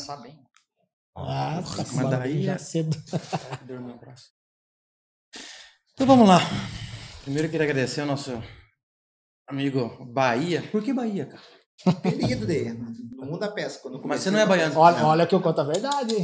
começar bem. Ah, Mas mas daí já é- cedo. Então vamos lá. Primeiro eu queria agradecer ao nosso amigo Bahia. Por que Bahia, cara? Apelido dele. No mundo da pesca. Quando Mas você não é baiano. Olha, olha que eu conto a verdade.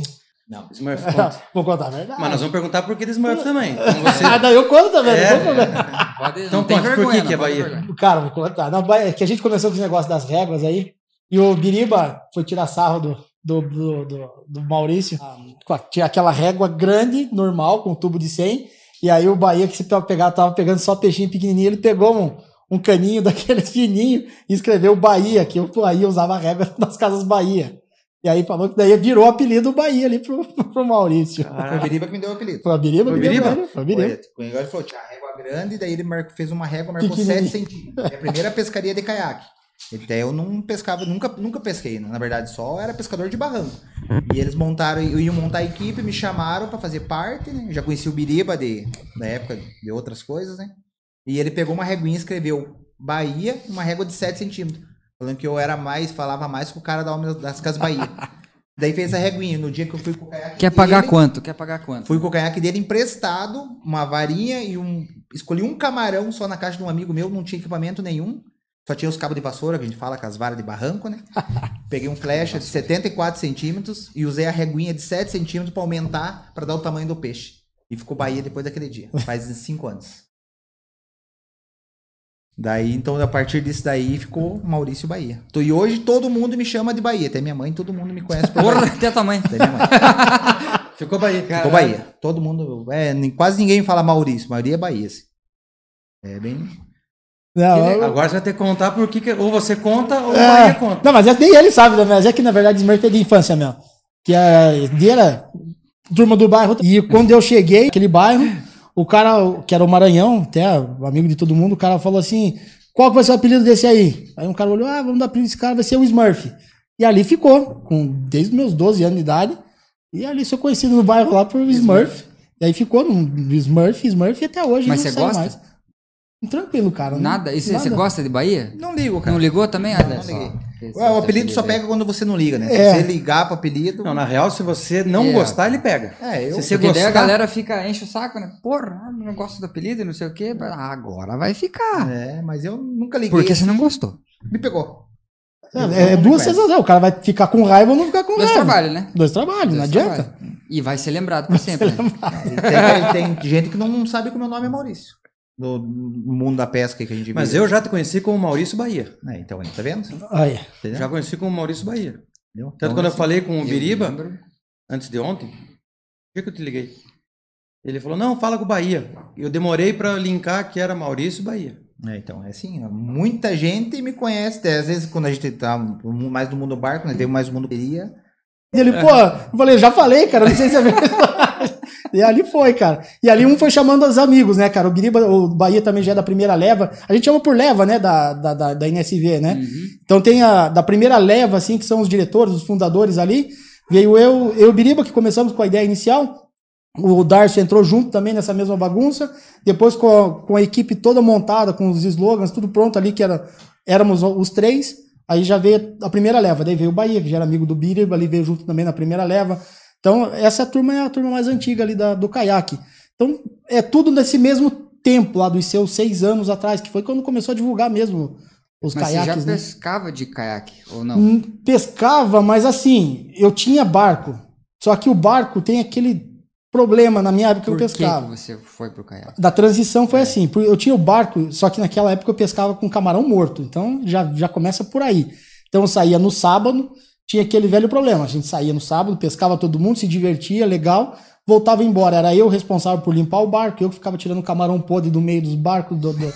Não. Smurf conta. Vou contar a verdade. Mas nós vamos perguntar por que de Smurf também. Então você... Ah, daí eu conto também, É. não problema. Pode, Então não tem conte, por vergonha, que que é não, Bahia? vergonha. Cara, vou contar. Não, é que a gente começou com os negócios das réguas aí. E o Biriba foi tirar sarro do, do, do, do, do Maurício. Com a- Tinha aquela régua grande, normal, com tubo de 100. E aí o Bahia, que se tava, pegar, tava pegando só peixinho pequenininho, ele pegou um, um caninho daqueles fininho e escreveu Bahia, que o Bahia usava a régua nas casas Bahia. E aí falou que daí virou o apelido Bahia ali pro, pro Maurício. Foi o Biriba que me deu o apelido. Foi a Biriba? Foi deu Biriba? ele, Foi a Biriba. Foi, ele falou, tinha a régua grande, daí ele mar- fez uma régua, marcou Pequenininho. 7 centímetros. É a primeira pescaria de caiaque. Até eu não pescava, nunca, nunca pesquei, né? na verdade, só era pescador de barranco. E eles montaram, eu ia montar a equipe, me chamaram pra fazer parte, né? Já conheci o Biriba de, da época de outras coisas, né? E ele pegou uma reguinha e escreveu Bahia, uma régua de 7 centímetros. Falando que eu era mais, falava mais que o cara da das Casas Bahia. Daí fez a reguinha. No dia que eu fui com o caiaque Quer pagar dele, quanto? Quer pagar quanto? Fui com o caiaque dele emprestado, uma varinha e um. Escolhi um camarão só na caixa de um amigo meu, não tinha equipamento nenhum. Só tinha os cabos de vassoura, que a gente fala com as varas de barranco, né? Peguei um flecha de 74 centímetros e usei a reguinha de 7 centímetros pra aumentar, pra dar o tamanho do peixe. E ficou Bahia depois daquele dia. Faz 5 anos. Daí, então, a partir disso daí, ficou Maurício Bahia. E hoje todo mundo me chama de Bahia. Até minha mãe, todo mundo me conhece por Porra, Bahia. até tua mãe. Até minha mãe. Ficou Bahia. Ficou Bahia. Todo mundo. É, quase ninguém fala Maurício. A maioria é Bahia. assim. É bem. Não, eu- Agora você vai ter que contar por que ou você conta ou o É. Bahia conta. Não, mas é- nem ele sabe, né? Mas é que na verdade Smurf é de infância mesmo. Que a dele era turma do bairro. E quando eu cheguei naquele bairro, o cara, que era o Maranhão, até amigo de todo mundo, o cara falou assim: qual que vai ser o apelido desse aí? Aí um cara olhou, ah, vamos dar apelido desse cara, vai ser o Smurf. E ali ficou, com, desde os meus 12 anos de idade. E ali sou conhecido no bairro lá por Smurf. E aí ficou no Smurf, Smurf e até hoje Mas você gosta? mais. Tranquilo, cara. não- Nada? E você gosta de Bahia? Não ligo, cara. Não ligou também? Não só. liguei. Esse- Ué, o apelido só pega quando você não liga, né? É. Se você ligar pro apelido. Não, na real, se você não É. gostar, ele pega. É, eu. Se você Porque daí a gostar, galera fica, enche o saco, né? Porra, não gosto do apelido, não sei o quê. Ah, Agora vai ficar. É, mas eu nunca liguei. Porque você não gostou. Me pegou. É, é duas sensações. O cara vai ficar com raiva ou não ficar com Dois raiva. trabalhos, né? Dois trabalhos, não Dois adianta. trabalhos. E vai ser lembrado pra sempre. né? Tem, tem gente que não sabe que o meu nome é Maurício. No, mundo da pesca que a gente Mas vive. eu já te conheci como Maurício Bahia. É, então, tá vendo? Aí. Entendeu? Já conheci como Maurício Bahia. Entendeu? Tanto Então, quando eu assim, falei com o Biriba, lembro. antes de ontem, por que, que eu te liguei? Ele falou, não, fala com o Bahia. Eu demorei pra linkar que era Maurício Bahia. É, então, é assim, ó, muita gente me conhece, até às vezes quando a gente tá mais no mundo barco, né, tem mais no mundo peria, E ele, pô, eu falei, já falei, cara, não sei se é verdade. e ali foi, cara. E ali um foi chamando os amigos, né, cara? O Biriba, o Bahia também já é da primeira leva. A gente chama por leva, né, da, da, da, da NSV, né? Uhum. Então tem a da primeira leva, assim, que são os diretores, os fundadores ali. Veio eu, eu e o Biriba, que começamos com a ideia inicial. O Darcio entrou junto também nessa mesma bagunça. Depois com a, com a equipe toda montada, com os slogans, tudo pronto ali, que era, éramos os três. Aí já veio a primeira leva. Daí veio o Bahia, que já era amigo do Biriba, ali veio junto também na primeira leva. Então, essa turma é a turma mais antiga ali da, do caiaque. Então, é tudo nesse mesmo tempo, lá dos seus seis anos atrás, que foi quando começou a divulgar mesmo os Mas você já caiaques, né? pescava de caiaque, ou não? Hum, Pescava, mas assim, eu tinha barco. Só que o barco tem aquele problema na minha época que Por eu que, pescava. que você foi pro caiaque? Da transição É. foi assim, porque eu tinha o barco, só que naquela época eu pescava com camarão morto. Então já, já começa por aí. Então eu saía no sábado, tinha aquele velho problema. A gente saía no sábado, pescava todo mundo, se divertia, legal, voltava embora. Era eu responsável por limpar o barco, eu que ficava tirando camarão podre do meio dos barcos, do- do-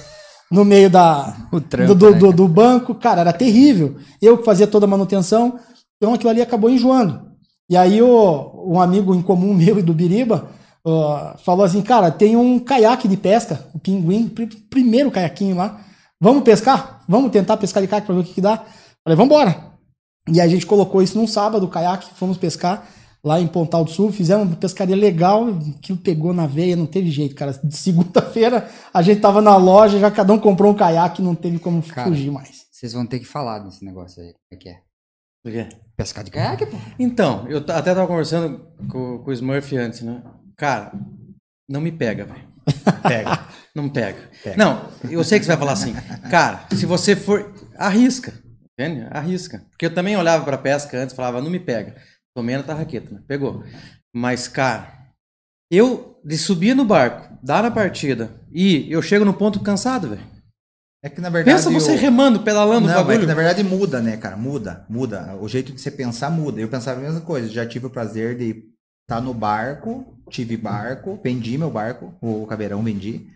no meio da, O do, trampo, do, né, do- do banco, cara, era terrível. Eu que fazia toda a manutenção, então aquilo ali acabou enjoando. E aí o, um amigo em comum meu e do Biriba ó, falou assim, cara, tem um caiaque de pesca, o pinguim, pr- primeiro caiaquinho lá. Vamos pescar? Vamos tentar pescar de caiaque pra ver o que, que dá? Falei, vambora. E a gente colocou isso num sábado, o caiaque, fomos pescar lá em Pontal do Sul, fizemos uma pescaria legal, aquilo pegou na veia, não teve jeito, cara. De segunda-feira a gente tava na loja, já cada um comprou um caiaque, não teve como Cara. fugir mais. Vocês vão ter que falar desse negócio aí, como é que é. Por quê? Pescar de caiaque, pô. Então, eu até tava conversando com, com o Smurf antes, né? Cara, não me pega, velho. Pega. Não pega. Não, eu sei que você vai falar assim. Cara, se você for. Arrisca. Entende? Arrisca. Porque eu também olhava pra pesca antes e falava, não me pega. Tomei na tarraqueta, né? Pegou. Mas, cara, eu de subir no barco, dar a partida e eu chego no ponto cansado, velho. É que na verdade. Pensa você eu- remando, pedalando o Não, é bagulho. que na verdade muda, né, cara? Muda, muda. O jeito de você pensar muda. Eu pensava a mesma coisa. Já tive o prazer de estar no barco, tive barco, vendi meu barco, o caveirão vendi,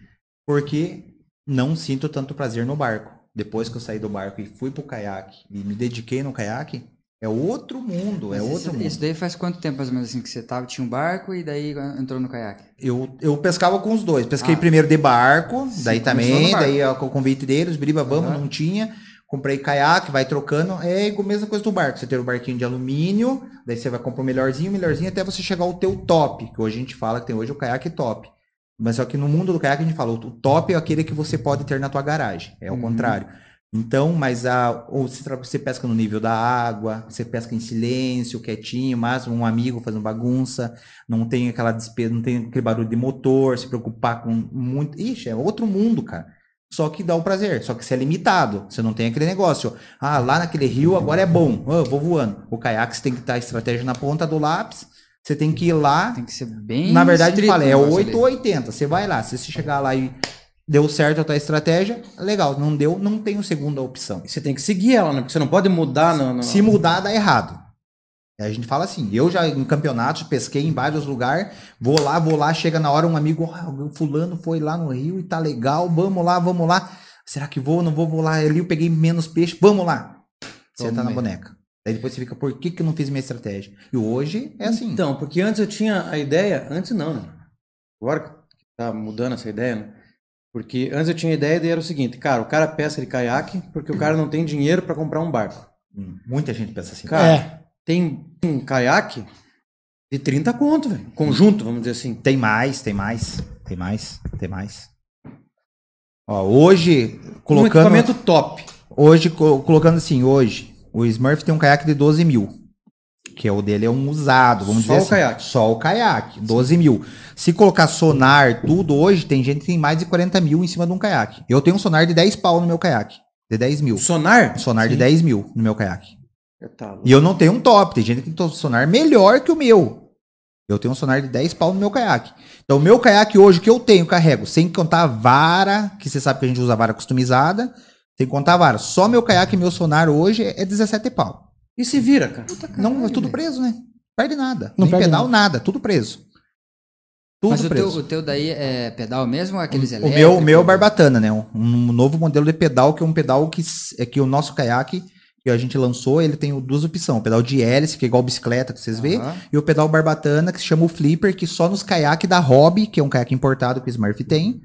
porque não sinto tanto prazer no barco. Depois que eu saí do barco e fui pro caiaque e me dediquei no caiaque, é outro mundo, é Mas outro isso, mundo. isso daí faz quanto tempo, mais ou menos, assim, que você tava, tinha um barco e daí entrou no caiaque? Eu, eu pescava com os dois. Pesquei Ah. primeiro de barco, Sim, daí também, barco. daí ó, com o convite deles, briba, vamos, Aham. não tinha. Comprei caiaque, vai trocando. É a mesma coisa do barco. Você tem o barquinho de alumínio, daí você vai comprar o melhorzinho, o melhorzinho, até você chegar ao teu top, que hoje a gente fala que tem hoje o caiaque top. Mas só que no mundo do caiaque a gente fala, o top é aquele que você pode ter na tua garagem. É o Uhum. contrário. Então, mas a, ou você, você pesca no nível da água, você pesca em silêncio, quietinho, mas um amigo fazendo bagunça, não tem aquela despesa, não tem aquele barulho de motor, se preocupar com muito. Ixi, é outro mundo, cara. Só que dá o prazer, só que você é limitado. Você não tem aquele negócio. Ah, lá naquele rio agora é bom. Ah, vou voando. O caiaque você tem que estar a estratégia na ponta do lápis. Você tem que ir lá. Tem que ser bem. Na verdade, fala, o é negócio 8 ali. ou 80. Você vai lá. Se você chegar lá e deu certo a tua estratégia, legal. Não deu, não tem segunda opção. Você tem que seguir ela, né? Porque você não pode mudar Se mudar, dá errado. A gente fala assim, eu já em campeonatos pesquei em vários lugares, vou lá, vou lá, chega na hora um amigo, "Ah, o fulano foi lá no rio e tá legal, vamos lá, vamos lá. Será que vou, não vou, vou lá, ali eu peguei menos peixe, vamos lá. Você tá na boneca. Aí depois você fica, por que que eu não fiz minha estratégia? E hoje é assim. Então, porque antes eu tinha a ideia. Antes não, né? Agora que tá mudando essa ideia, né? Porque antes eu tinha a ideia de era o seguinte, cara, o cara pesca de caiaque porque o cara não tem dinheiro pra comprar um barco. Hum, Muita gente pensa assim. Cara, É. tem um caiaque de 30 conto, velho. Conjunto, vamos dizer assim. Tem mais, tem mais, tem mais, tem mais. Ó, hoje, Um colocando... equipamento top. Hoje, co- colocando assim, hoje, o Smurf tem um caiaque de 12 mil. Que é o dele é um usado, vamos Só dizer o assim. caiaque. Só o caiaque, 12 mil. Se colocar sonar, tudo, hoje tem gente que tem mais de 40 mil em cima de um caiaque. Eu tenho um sonar de 10 pau no meu caiaque. De 10 mil. Sonar? Um sonar de Sim. 10 mil no meu caiaque. Tá louco. E eu não tenho um top. Tem gente que tem um sonar melhor que o meu. Eu tenho um sonar de 10 pau no meu caiaque. Então, o meu caiaque hoje, que eu tenho, carrego, sem contar a vara, que você sabe que a gente usa vara customizada, sem contar vara. Só meu caiaque e meu sonar hoje é 17 pau. E se vira, cara. não, é tudo preso, né? Perde nada. Não Nem perde pedal, nada. Tudo preso. Tudo Mas o teu, preso. o teu daí é pedal mesmo ou é aqueles O elétricos? meu, o meu é barbatana, né? Um, um novo modelo de pedal, que é um pedal que, é que o nosso caiaque, que a gente lançou, ele tem duas opções. O pedal de hélice, que é igual bicicleta, que vocês vê, Aham. e o pedal barbatana, que se chama o flipper, que só nos caiaques da Hobby, que é um caiaque importado que o Smurf tem,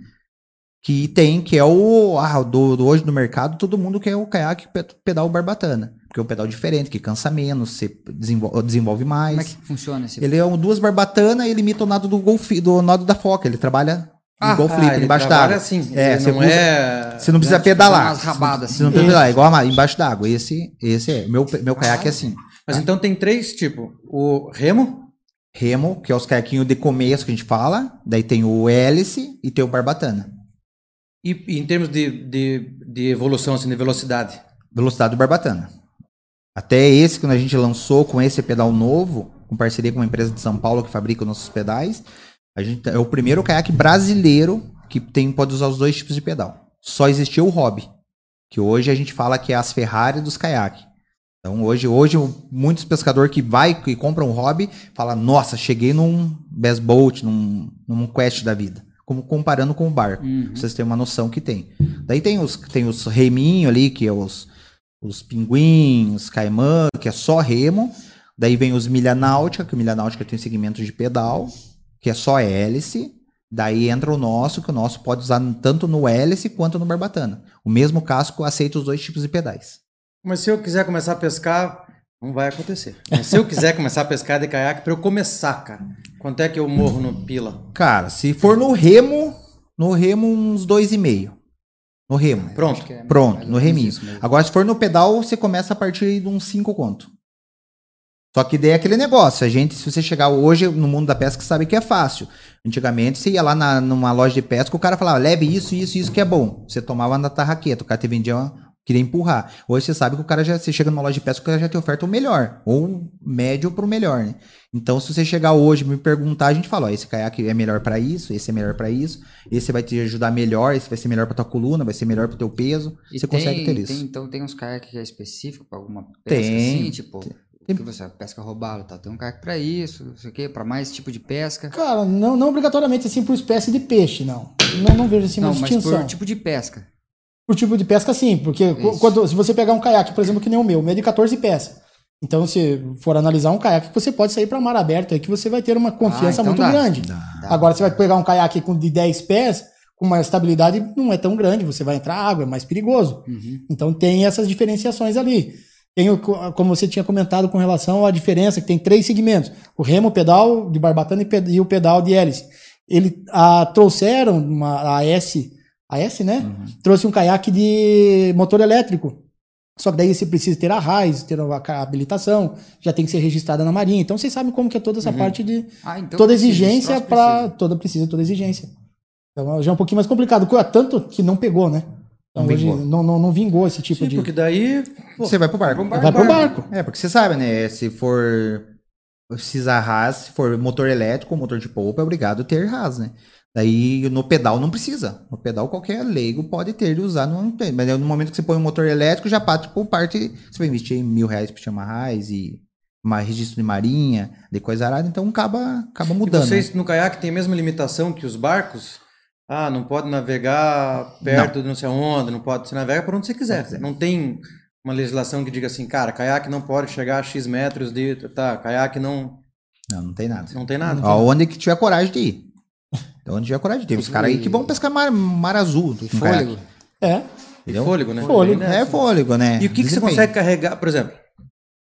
que tem, que é o ah, do, do hoje no mercado, todo mundo quer o caiaque pe- pedal barbatana, porque é um pedal diferente, que cansa menos, você desenvolve, desenvolve mais. Como é que funciona esse? Ele é um duas barbatanas, ele imita o nado do golfe, do nado da foca, ele trabalha Ah, igual flipper, ele embaixo d'água. assim. É, você não usa- é... Você não precisa Né? pedalar. Umas rabadas, Você não assim. precisa pedalar, é igual a- embaixo d'água. Esse, esse é. Meu, meu caiaque é assim. Mas então tem três tipos. O remo, Remo, que é os caiaquinhos de começo que a gente fala. Daí tem o hélice e tem o barbatana. E, e em termos de, de, de evolução, assim, de velocidade. Velocidade do barbatana. Até esse, quando a gente lançou com esse pedal novo, com parceria com uma empresa de São Paulo que fabrica os nossos pedais, a gente é o primeiro caiaque brasileiro que tem, pode usar os dois tipos de pedal. Só existiu o hobby, que hoje a gente fala que é as Ferrari dos caiaques. Então hoje, hoje muitos pescadores que vai que compram um hobby fala, nossa, cheguei num best boat, num, num quest da vida, como comparando com o barco. Uhum. Pra Vocês têm uma noção que tem. Daí tem os tem os reminhos ali, que é os os pinguins, caimã, que é só remo. Daí vem os milha náutica, que o milha náutica tem segmento de pedal, que é só hélice. Daí entra o nosso, que o nosso pode usar tanto no hélice quanto no barbatana. O mesmo casco aceita os dois tipos de pedais. Mas se eu quiser começar a pescar, não vai acontecer. Mas se eu quiser começar a pescar de caiaque, pra eu começar, cara, quanto é que eu morro no pila? Cara, se for no remo, no remo uns dois e meio. No remo. Pronto. Acho que é Pronto, no reminho. Agora, se for no pedal, você começa a partir de uns 5 conto. Só que daí é aquele negócio. A gente, se você chegar hoje no mundo da pesca, sabe que é fácil. Antigamente, você ia lá na, numa loja de pesca, o cara falava, leve isso, isso, isso que é bom. Você tomava na tarraqueta, o cara te vendia uma, queria empurrar. Hoje você sabe que o cara já, você chega numa loja de pesca, o cara já te oferta o melhor, ou médio pro melhor, né? Então, se você chegar hoje e me perguntar, a gente fala, ó, esse caiaque é melhor para isso, esse é melhor para isso, esse vai te ajudar melhor, esse vai ser melhor para tua coluna, vai ser melhor pro teu peso. E você tem- consegue ter isso. tem- então tem uns caiaques que é específico pra alguma pesca Tem, assim, tipo, que você pesca roubado, tá? Tem um caiaque pra isso, não sei o quê, pra mais tipo de pesca. Cara, não, não obrigatoriamente assim por espécie de peixe, não. Não, não vejo assim uma não, mas distinção. por tipo de pesca. Por tipo de pesca, sim, porque Isso. quando, se você pegar um caiaque, por exemplo, que nem o meu, o meu é de 14 pés. Então, se for analisar um caiaque, você pode sair para mar aberto, aí que você vai ter uma confiança então muito dá. grande. Dá. Agora, você vai pegar um caiaque com de 10 pés, com uma estabilidade não é tão grande, você vai entrar água, é mais perigoso. Uhum. Então, tem essas diferenciações ali. Tem, o- como você tinha comentado com relação à diferença, que tem três segmentos: o remo, o pedal de barbatana e pe- e o pedal de hélice. Ele ah, trouxeram uma, a S, a S, né? Trouxe um caiaque de motor elétrico. Só que daí você precisa ter a RAIS, ter a habilitação, já tem que ser registrada na Marinha. Então vocês sabem como que é toda essa parte de Ah, então toda exigência para toda precisa toda exigência. Então já é um pouquinho mais complicado, Co- tanto que não pegou, né? Então Não hoje vingou. não, não, não vingou esse tipo Sim, de porque daí. pô, Você vai pro barco. vai pro barco. É, porque você sabe, né? Se for precisar RAS, se for motor elétrico ou motor de polpa, é obrigado a ter RAS, né? Daí no pedal não precisa. No pedal qualquer leigo pode ter e usar. Não tem. Mas aí, no momento que você põe um motor elétrico, já parte por parte. Você vai investir em mil reais pra chamar RAS e uma registro de marinha, de coisa arada, então acaba, acaba E mudando. vocês né? no caiaque tem a mesma limitação que os barcos? Ah, não pode navegar perto de não sei onde, não pode. Você navega por onde você quiser. Não tem uma legislação que diga assim, cara, caiaque não pode chegar a X metros de. Tá, caiaque não. Não, não tem nada. Não tem nada. Aonde que tiver coragem de ir. Onde tiver coragem de ir. Os caras aí que vão pescar mar, mar azul. Fôlego. caiaque, É. Entendeu? fôlego, né? Fôlego. Tem É fôlego, né? E o que, que você consegue carregar? Por exemplo,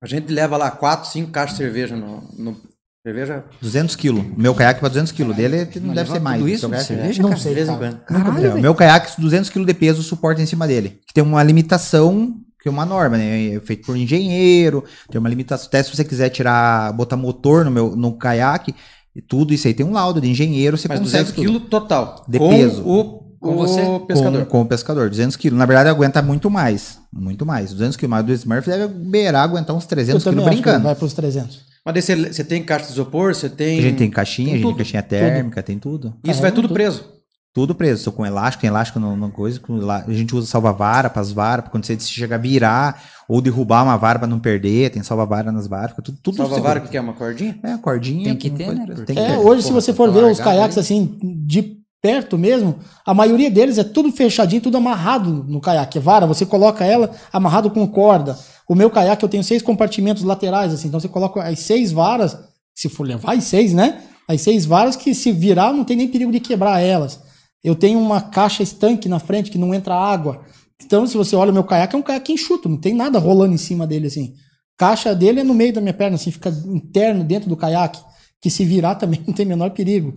a gente leva lá 4, 5 caixas de cerveja no. no- cerveja? 200 quilos. Meu caiaque para 200 quilos. Dele não deve ser mais. tudo isso caiaque- cerveja? Não quando. Caralho, É, o meu caiaque, 200 kg de peso, suporta em cima dele. Que tem uma limitação, que é uma norma, né? É feito por engenheiro, tem uma limitação. Até se você quiser tirar, botar motor no meu no caiaque, e tudo isso aí tem um laudo de engenheiro, você Mas consegue 200 tudo. quilos total. De com peso. O, Com o você? pescador. Com, com o pescador, 200 quilos. Na verdade, aguenta muito mais. Muito mais. 200 quilos. Mas do Smurf deve beirar, aguentar uns Eu 300 também quilos brincando. vai pros 300. Mas daí você, você tem caixa de isopor, você tem. A gente tem caixinha, tem a gente tem tudo, caixinha térmica, tem tudo. Isso vai Carrega tudo tudo. preso. Tudo preso, só com elástico, tem elástico no coisa, com elá- a gente usa salva-vara para as varas, pra quando você chegar a virar ou derrubar uma vara para não perder, tem salva-vara nas varas, tudo, tudo Salva seguro. vara que é uma cordinha? É, a cordinha. Tem que ter, coisa né? Tem que É, ter. hoje, se você tá for ver os caiaques aí. assim, de perto mesmo, a maioria deles é tudo fechadinho, tudo amarrado no caiaque. Vara, você coloca ela amarrado com corda. O meu caiaque eu tenho seis compartimentos laterais, assim, então você coloca as seis varas, se for levar as seis, né? As seis varas que se virar não tem nem perigo de quebrar elas. Eu tenho uma caixa estanque na frente que não entra água. Então, se você olha o meu caiaque, é um caiaque enxuto, não tem nada rolando em cima dele assim. Caixa dele é no meio da minha perna, assim, fica interno dentro do caiaque, que se virar também não tem menor perigo.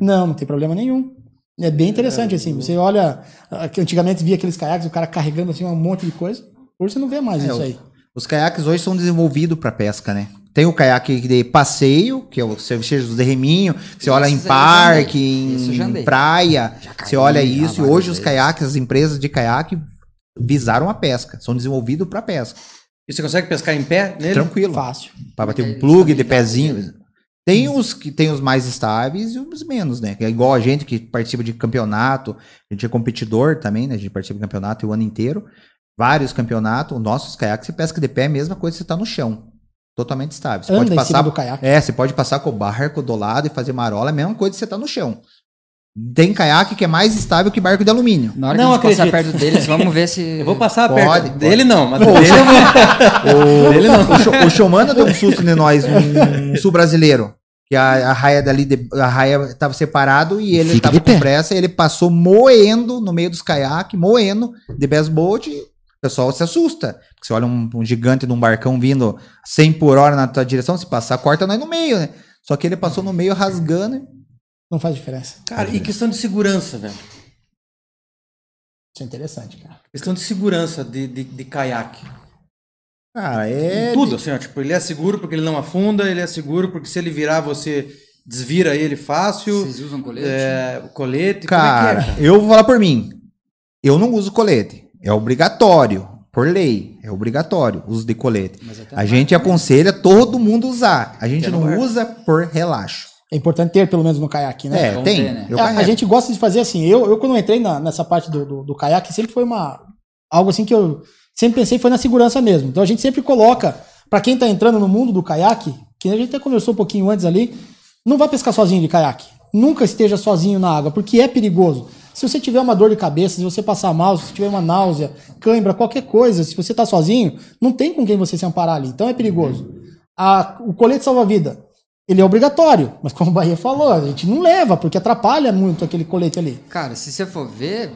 Não, não tem problema nenhum. É bem interessante, assim. Você olha, que antigamente via aqueles caiaques, o cara carregando assim um monte de coisa. Hoje você não vê mais É, isso aí. Os caiaques hoje são desenvolvidos para pesca, né? Tem o caiaque de passeio, que é o serviço de reminho, que você olha em parque, Isso andei. em praia, você olha isso, e hoje os caiaques, as empresas de caiaque visaram a pesca, são desenvolvidos para pesca. E você consegue pescar em pé nele? Tranquilo. Fácil. Para bater um Porque plug de pezinho. dele. Tem os que tem os mais estáveis e os menos, né? Que é igual a gente que participa de campeonato, a gente é competidor também, né? A gente participa de campeonato o ano inteiro. Vários campeonatos, nossos caiaques, você pesca de pé, é a mesma coisa que você tá no chão. Totalmente estável. Você Anda pode em passar. cima do caiaque. É, você pode passar com o barco do lado e fazer marola, é a mesma coisa que você tá no chão. Tem caiaque que é mais estável que barco de alumínio. Na hora Não que a gente passar acredito. perto deles, vamos ver se. Eu vou passar Pode, perto. pode. Dele não, mas dele vou. Dele não. O, Cho- o deu um susto em nós, um, sul brasileiro. Que a, a raia dali, de- a raia tava separado e ele Fica tava pé. com pressa, e ele passou moendo no meio dos caiaques, moendo de best boat. O pessoal se assusta. Porque você olha um, um gigante num barcão vindo 100 por hora na tua direção, se passar, corta nós no meio, né? Só que ele passou no meio rasgando. Não faz diferença. Cara, e questão de segurança, velho. Isso é interessante, cara. Questão de segurança de, de, de caiaque. Cara, é. Tudo, assim, ó, tipo, ele é seguro porque ele não afunda, ele é seguro porque se ele virar, você desvira ele fácil. Vocês usam colete? É, colete, Cara, como é que é? eu vou falar por mim. Eu não uso colete. É obrigatório. Por lei. É obrigatório o uso de colete. A gente aconselha todo mundo usar. A gente não usa por relaxo. É importante ter, pelo menos no caiaque, né? É, Vamos tem. ver, né? É, a gente gosta de fazer assim. Eu, eu quando entrei na- nessa parte do, do, do caiaque, sempre foi uma. Algo assim que eu sempre pensei foi na segurança mesmo. Então a gente sempre coloca, pra quem tá entrando no mundo do caiaque, que a gente até conversou um pouquinho antes ali, não vá pescar sozinho de caiaque. Nunca esteja sozinho na água, porque é perigoso. Se você tiver uma dor de cabeça, se você passar mal, se tiver uma náusea, cãibra, qualquer coisa, se você tá sozinho, não tem com quem você se amparar ali. Então é perigoso. A- o colete salva-vida, ele é obrigatório, mas como o Bahia falou, a gente não leva, porque atrapalha muito aquele colete ali. Cara, se você for ver,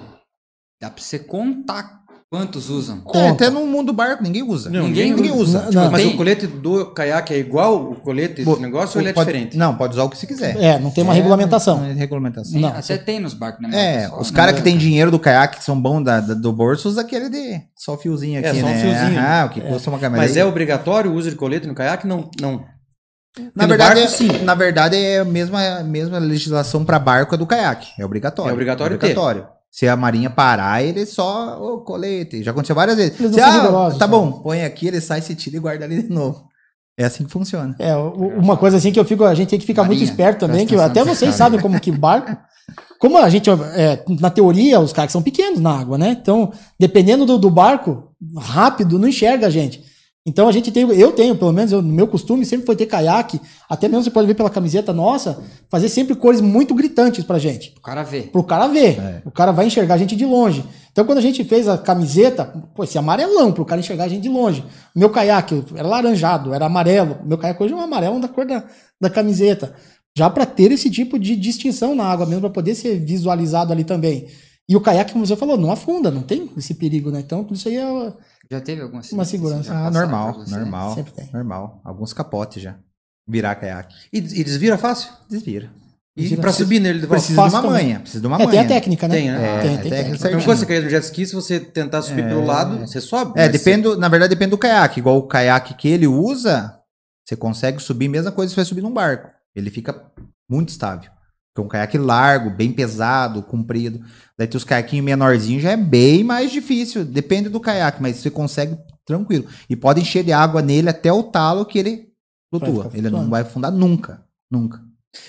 dá pra você contar quantos usam. É, até no mundo do barco ninguém usa. Não, ninguém ninguém usa. Não, Tipo, não. Mas Tem- o colete do caiaque é igual o colete do negócio ou ele é pode- diferente? Não, pode usar o que você quiser. É, não tem uma É, regulamentação. Não é regulamentação. Não, Até você- tem nos barcos, né? É, Só, os caras que tem dinheiro do caiaque, que são bons da, da- do bolso, usa aquele de só fiozinho aqui, É, só um né? fiozinho. Ah, o que custa uma câmera. Mas é obrigatório o uso de colete no caiaque? Não. não. Na verdade, barco, é, sim. na verdade, é a mesma, a mesma legislação para barco é do caiaque. É obrigatório. É obrigatório obrigatório. Se a marinha parar, ele só o colete. Já aconteceu várias vezes. São ah, tá sabe? bom, põe aqui, ele sai, se tira e guarda ali de novo. É assim que funciona. É, uma coisa assim que eu fico, a gente tem que ficar Marinha, muito esperto também, que até vocês sabem como que barco. Como a gente, é, na teoria, os caras são pequenos na água, né? Então, dependendo do, do barco, rápido, não enxerga a gente. Então a gente tem, eu tenho, pelo menos, eu, no meu costume sempre foi ter caiaque, até mesmo você pode ver pela camiseta nossa, fazer sempre cores muito gritantes pra gente. O cara vê. pro cara ver. É. O cara vai enxergar a gente de longe. Então, quando a gente fez a camiseta, pô, esse amarelão pro cara enxergar a gente de longe. O meu caiaque era laranjado, era amarelo. O meu caiaque hoje é um amarelo da cor da, da camiseta. Já para ter esse tipo de distinção na água mesmo, para poder ser visualizado ali também. E o caiaque, como você falou, não afunda, não tem esse perigo, né? Então, tudo isso aí é. Já teve alguma Uma segurança. Ah, normal, normal. Sempre tem. Normal. Alguns capotes já. Virar caiaque. E, e desvira fácil? Desvira. E Desvira pra subir nele? Precisa de uma também. manha. Precisa de uma É, manha. tem a técnica, né? Tem, né? É, tem, é tem técnica. Então, quando você cair no jet ski, se você tentar subir pelo lado, você sobe. É, depende, na verdade depende do caiaque. Igual o caiaque que ele usa, você consegue subir, mesma coisa se você vai subir num barco. Ele fica muito estável. Porque um caiaque largo, bem pesado, comprido. Daí tem os caiaquinhos menorzinhos, já é bem mais difícil. Depende do caiaque, mas você consegue tranquilo. E pode encher de água nele até o talo que ele flutua. Ele não vai afundar nunca. Nunca.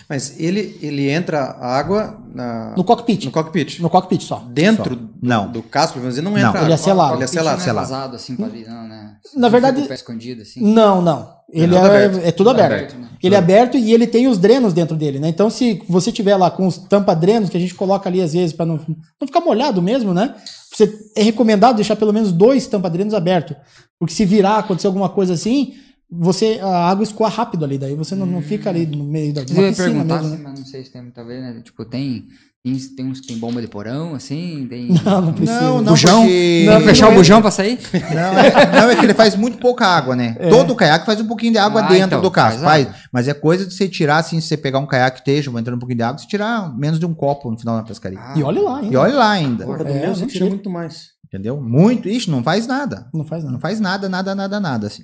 Mas ele, ele entra a água na- No cockpit. no cockpit. No cockpit só. Dentro Só. do, Não. do casco, vamos dizer, não Não. entra Ele é selado. Ele é selado. Não é selado. vazado assim pra ali, não, né? Na verdade- Fica o pé escondido assim. Não, não. Ele tudo é, aberto. é tudo aberto. aberto, né? Ele é aberto e ele tem os drenos dentro dele, né? Então, se você tiver lá com os tampa-drenos que a gente coloca ali às vezes para não, não ficar molhado mesmo, né? Você é recomendado deixar pelo menos dois tampa-drenos abertos, porque se virar, acontecer alguma coisa assim, você a água escoa rápido ali, daí você não, não fica ali no meio da piscina perguntar, mesmo, assim, né? mas não sei se tem muita vez, né? Tipo, tem, tem, tem uns que tem bomba de porão, assim, tem... Não, não precisa. Não, não, bujão? porque- que fechar não o é- bujão pra sair? Não, é, não, é que ele faz muito pouca água, né? Todo caiaque faz um pouquinho de água Ah, dentro então, do casco, faz faz. Mas é coisa de você tirar, assim, se você pegar um caiaque esteja entrando um pouquinho de água, você tirar menos de um copo no final da pescaria. Ah, E olha lá, hein? E olha lá ainda. Porra, do É, não tira sei. muito mais. Entendeu? Muito. Ixi, não faz nada. Não faz Não nada. faz nada, nada, nada, nada, assim.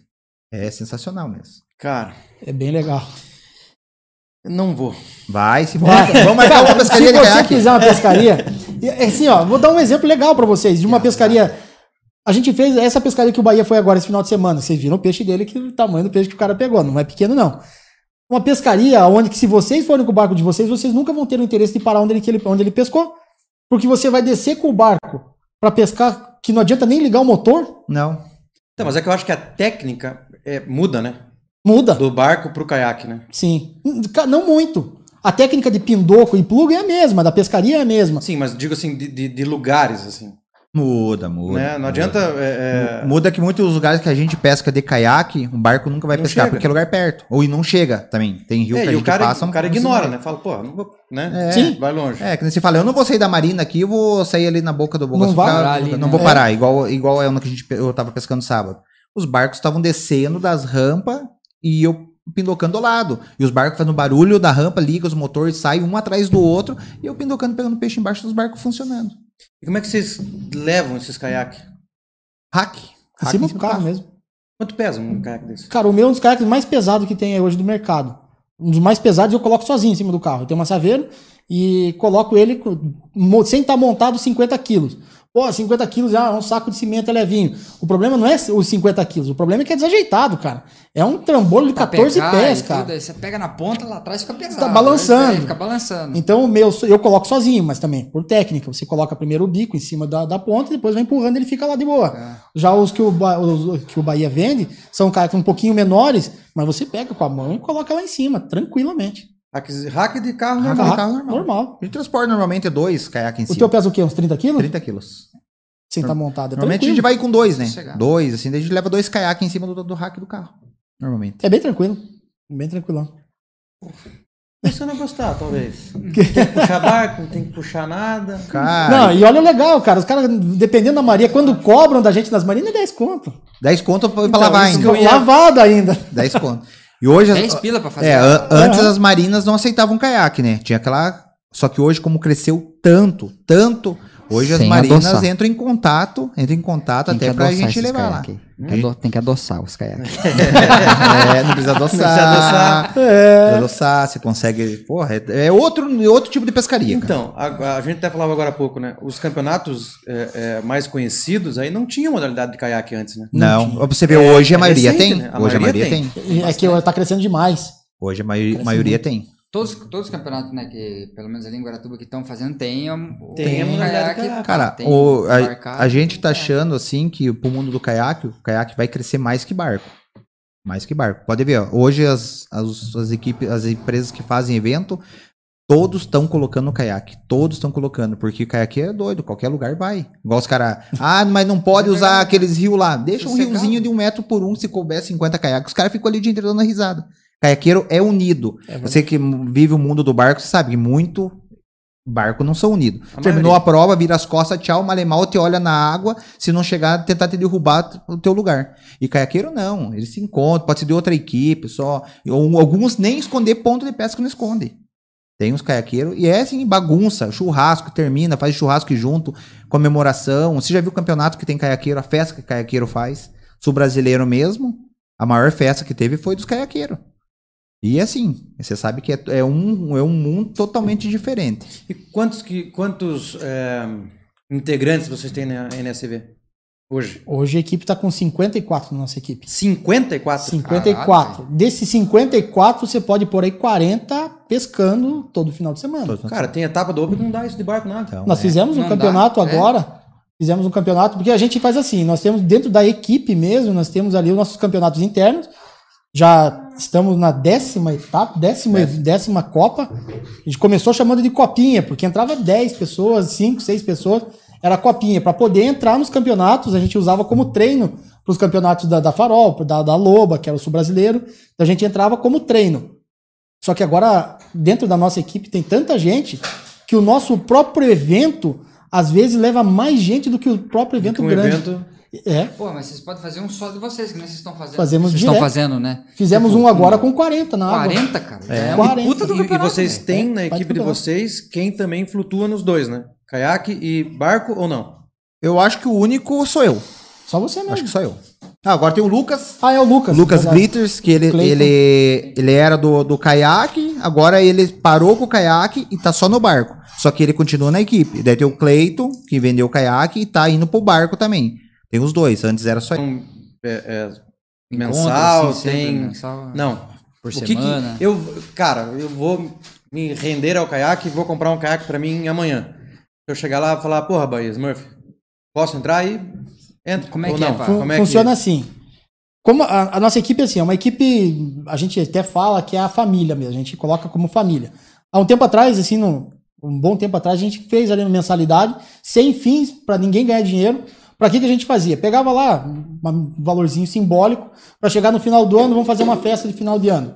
É sensacional mesmo. Cara, É bem legal. não vou. Vai, se Vai. Vamos marcar uma pescaria Se você fizer uma pescaria, e, assim, ó, vou dar um exemplo legal pra vocês de uma pescaria. A gente fez essa pescaria que o Bahia foi agora esse final de semana. Vocês viram o peixe dele, que o tamanho do peixe que o cara pegou, não é pequeno não. Uma pescaria onde que se vocês forem com o barco de vocês, vocês nunca vão ter o interesse de parar onde ele, onde ele pescou, porque você vai descer com o barco pra pescar, que não adianta nem ligar o motor, Não. Então, mas é que eu acho que a técnica é, muda, né? muda. Do barco pro caiaque, né? Sim. Não muito. A técnica de pindoco e plugo é a mesma, da pescaria é a mesma. Sim, mas digo assim, de, de- de lugares, assim. Muda, muda. né? Não adianta. é, é, Muda que muitos lugares que a gente pesca de caiaque, o barco nunca vai Não pescar, chega. porque é lugar perto. Ou e não chega também. Tem rio é, que a o gente cara, passa. o cara ignora, né? Fala, pô, não vou, né? É. Sim. Vai longe. É, que nem você fala, eu não vou sair da marina aqui, eu vou sair ali na boca do Não vai Ficar, ali, Não né? vou É. parar, igual, igual é no que a gente, eu tava pescando sábado. Os barcos estavam descendo das rampas e eu pindocando do lado. E os barcos fazendo barulho da rampa, liga os motores, saem um atrás do outro, e eu pindocando, pegando peixe embaixo dos barcos funcionando. E como é que vocês levam esses caiaques? Hack. Em Hack cima do carro mesmo. Quanto pesa um caiaque desse? Cara, o meu é um dos caiaques mais pesados que tem aí hoje do mercado. Um dos mais pesados eu coloco sozinho em cima do carro. Eu tenho uma saveiro e coloco ele sem estar montado 50 quilos. Pô, 50 quilos ah, é um saco de cimento é levinho. O problema não é os 50 quilos, o problema é que é desajeitado, cara. É um trambolho de Pra 14 pegar pés, cara. tudo, você pega na ponta, lá atrás fica pesado. Tá balançando. aí Fica balançando. Então o meu eu coloco sozinho, mas também por técnica. Você coloca primeiro o bico em cima da, da ponta e depois vai empurrando e ele fica lá de boa. É. Já os que o, os que o Bahia vende são caiaques um pouquinho menores, mas você pega com a mão e coloca lá em cima, tranquilamente. Hack, de carro Hack normal. de carro normal. normal. A gente transporta normalmente dois caiaques em O cima. teu pesa o quê? Uns 30 quilos? 30 quilos. Sem estar montado. É, Normalmente a tranquilo. gente vai com dois, né? Dois, assim, daí a gente leva dois caiaques em cima do, do rack do carro. Normalmente. é bem tranquilo. Bem tranquilão. Você não gostar, talvez. Tem que puxar barco, não tem que puxar nada. Cara, Não, e olha o legal, cara. Os caras, dependendo da Maria, quando cobram da gente nas marinas, é 10 conto. 10 conto pra, pra Então, lavar ainda. Lavado ainda. 10 conto. E hoje... as- 10 pila pra fazer. É, an- antes Aham. as marinas não aceitavam caiaque, né? Tinha aquela... Só que hoje, como cresceu tanto, tanto... Hoje as Sem marinas adoçar. entram em contato, entram em contato Tem até pra gente levar lá. Tem que Tem que adoçar os caiaques. É, não precisa adoçar. Não precisa adoçar. É. Precisa adoçar, você consegue... Porra, é, é outro, outro tipo de pescaria. Então, a, a gente até falava agora há pouco, né? Os campeonatos é, é, mais conhecidos aí não tinham modalidade de caiaque antes, né? Não, você vê, hoje a é maioria recente, tem. né? A Hoje a maioria maioria tem. E É que tá crescendo demais. Hoje a maioria, maioria tem. Todos, todos os campeonatos, né, que pelo menos ali em Guaratuba que estão fazendo, tem a, o Tem modalidade caiaque. Cara, tem o- a, embarcado, a gente tá achando assim que pro mundo do caiaque, o caiaque vai crescer mais que barco. Mais que barco. Pode ver, ó, hoje as, as, as equipes, as empresas que fazem evento, todos estão colocando o caiaque. Todos estão colocando, porque o caiaque é doido, qualquer lugar vai. Igual os caras, ah, mas não pode usar verdade, aqueles rios lá. Deixa um riozinho de um metro por um, se couber 50 caiaques. Os caras ficam ali o dia inteiro dando risada. Caiaqueiro é unido. Você que vive o mundo do barco, você sabe que muito barco não são unidos. A Terminou maioria. a prova, vira as costas, tchau, malemal, te olha na água, se não chegar, tentar te derrubar o teu lugar. E caiaqueiro não, eles se encontram, pode ser de outra equipe, só. Alguns nem esconder ponto de pesca não esconde. Tem uns caiaqueiros, e é assim, bagunça, churrasco, termina, faz churrasco junto, comemoração. Você já viu o campeonato que tem caiaqueiro, a festa que caiaqueiro faz? Sul brasileiro mesmo, a maior festa que teve foi dos caiaqueiros. E assim, você sabe que é, é um, é um mundo totalmente diferente. E quantos, que, quantos é, integrantes vocês têm na NSV hoje? Hoje a equipe tá com 54 na nossa equipe. 54? 54. Desses 54, você pode pôr aí 40 pescando todo final de semana. Cara, tem etapa do Open que não dá isso de barco nada. Então, Nós é. fizemos um campeonato dá, é. agora. Fizemos um campeonato, porque a gente faz assim, nós temos dentro da equipe mesmo, nós temos ali os nossos campeonatos internos. Já estamos na décima etapa, décima, décima Copa. A gente começou chamando de copinha, porque entrava 10 pessoas, 5, 6 pessoas, era copinha. Para poder entrar nos campeonatos, a gente usava como treino para os campeonatos da, da Farol, da, da Loba, que era o sul brasileiro. Então a gente entrava como treino. Só que agora, dentro da nossa equipe, tem tanta gente que o nosso próprio evento, às vezes, leva mais gente do que o próprio evento um grande. evento. É. Pô, mas vocês podem fazer um só de vocês, que nem vocês estão fazendo. Fazemos vocês direto. estão fazendo, né? Fizemos um agora com 40 na água. 40, cara. É, uma 40. puta do E, e vocês velho. têm É, na equipe de vocês quem também flutua nos dois, né? Caiaque e barco ou não? Eu acho que o único sou eu. Só você mesmo. Acho que sou eu. Ah, agora tem o Lucas. Ah, é o Lucas. Lucas verdade. Glitters, que ele, ele, ele era do, do caiaque, agora ele parou com o caiaque e tá só no barco. Só que ele continua na equipe. Daí tem o Cleiton, que vendeu o caiaque e tá indo pro barco também. Tem os dois, antes era só Então, é, é, Encontro, mensal, assim, tem. mensal. Não. Por O que que- semana. eu, cara, eu vou me render ao caiaque e vou comprar um caiaque pra mim amanhã. Se eu chegar lá e falar, porra, Bahia, Smurf, posso entrar aí? Entra. Como é ou que é, não? Fun- Como é funciona que... assim. Como a, a nossa equipe é assim, é uma equipe, a gente até fala que é a família mesmo, a gente coloca como família. Há um tempo atrás, assim, no, um bom tempo atrás, a gente fez ali uma mensalidade, sem fins, para ninguém ganhar dinheiro. Para que, que a gente fazia? Pegava lá um valorzinho simbólico para chegar no final do ano, vamos fazer uma festa de final de ano.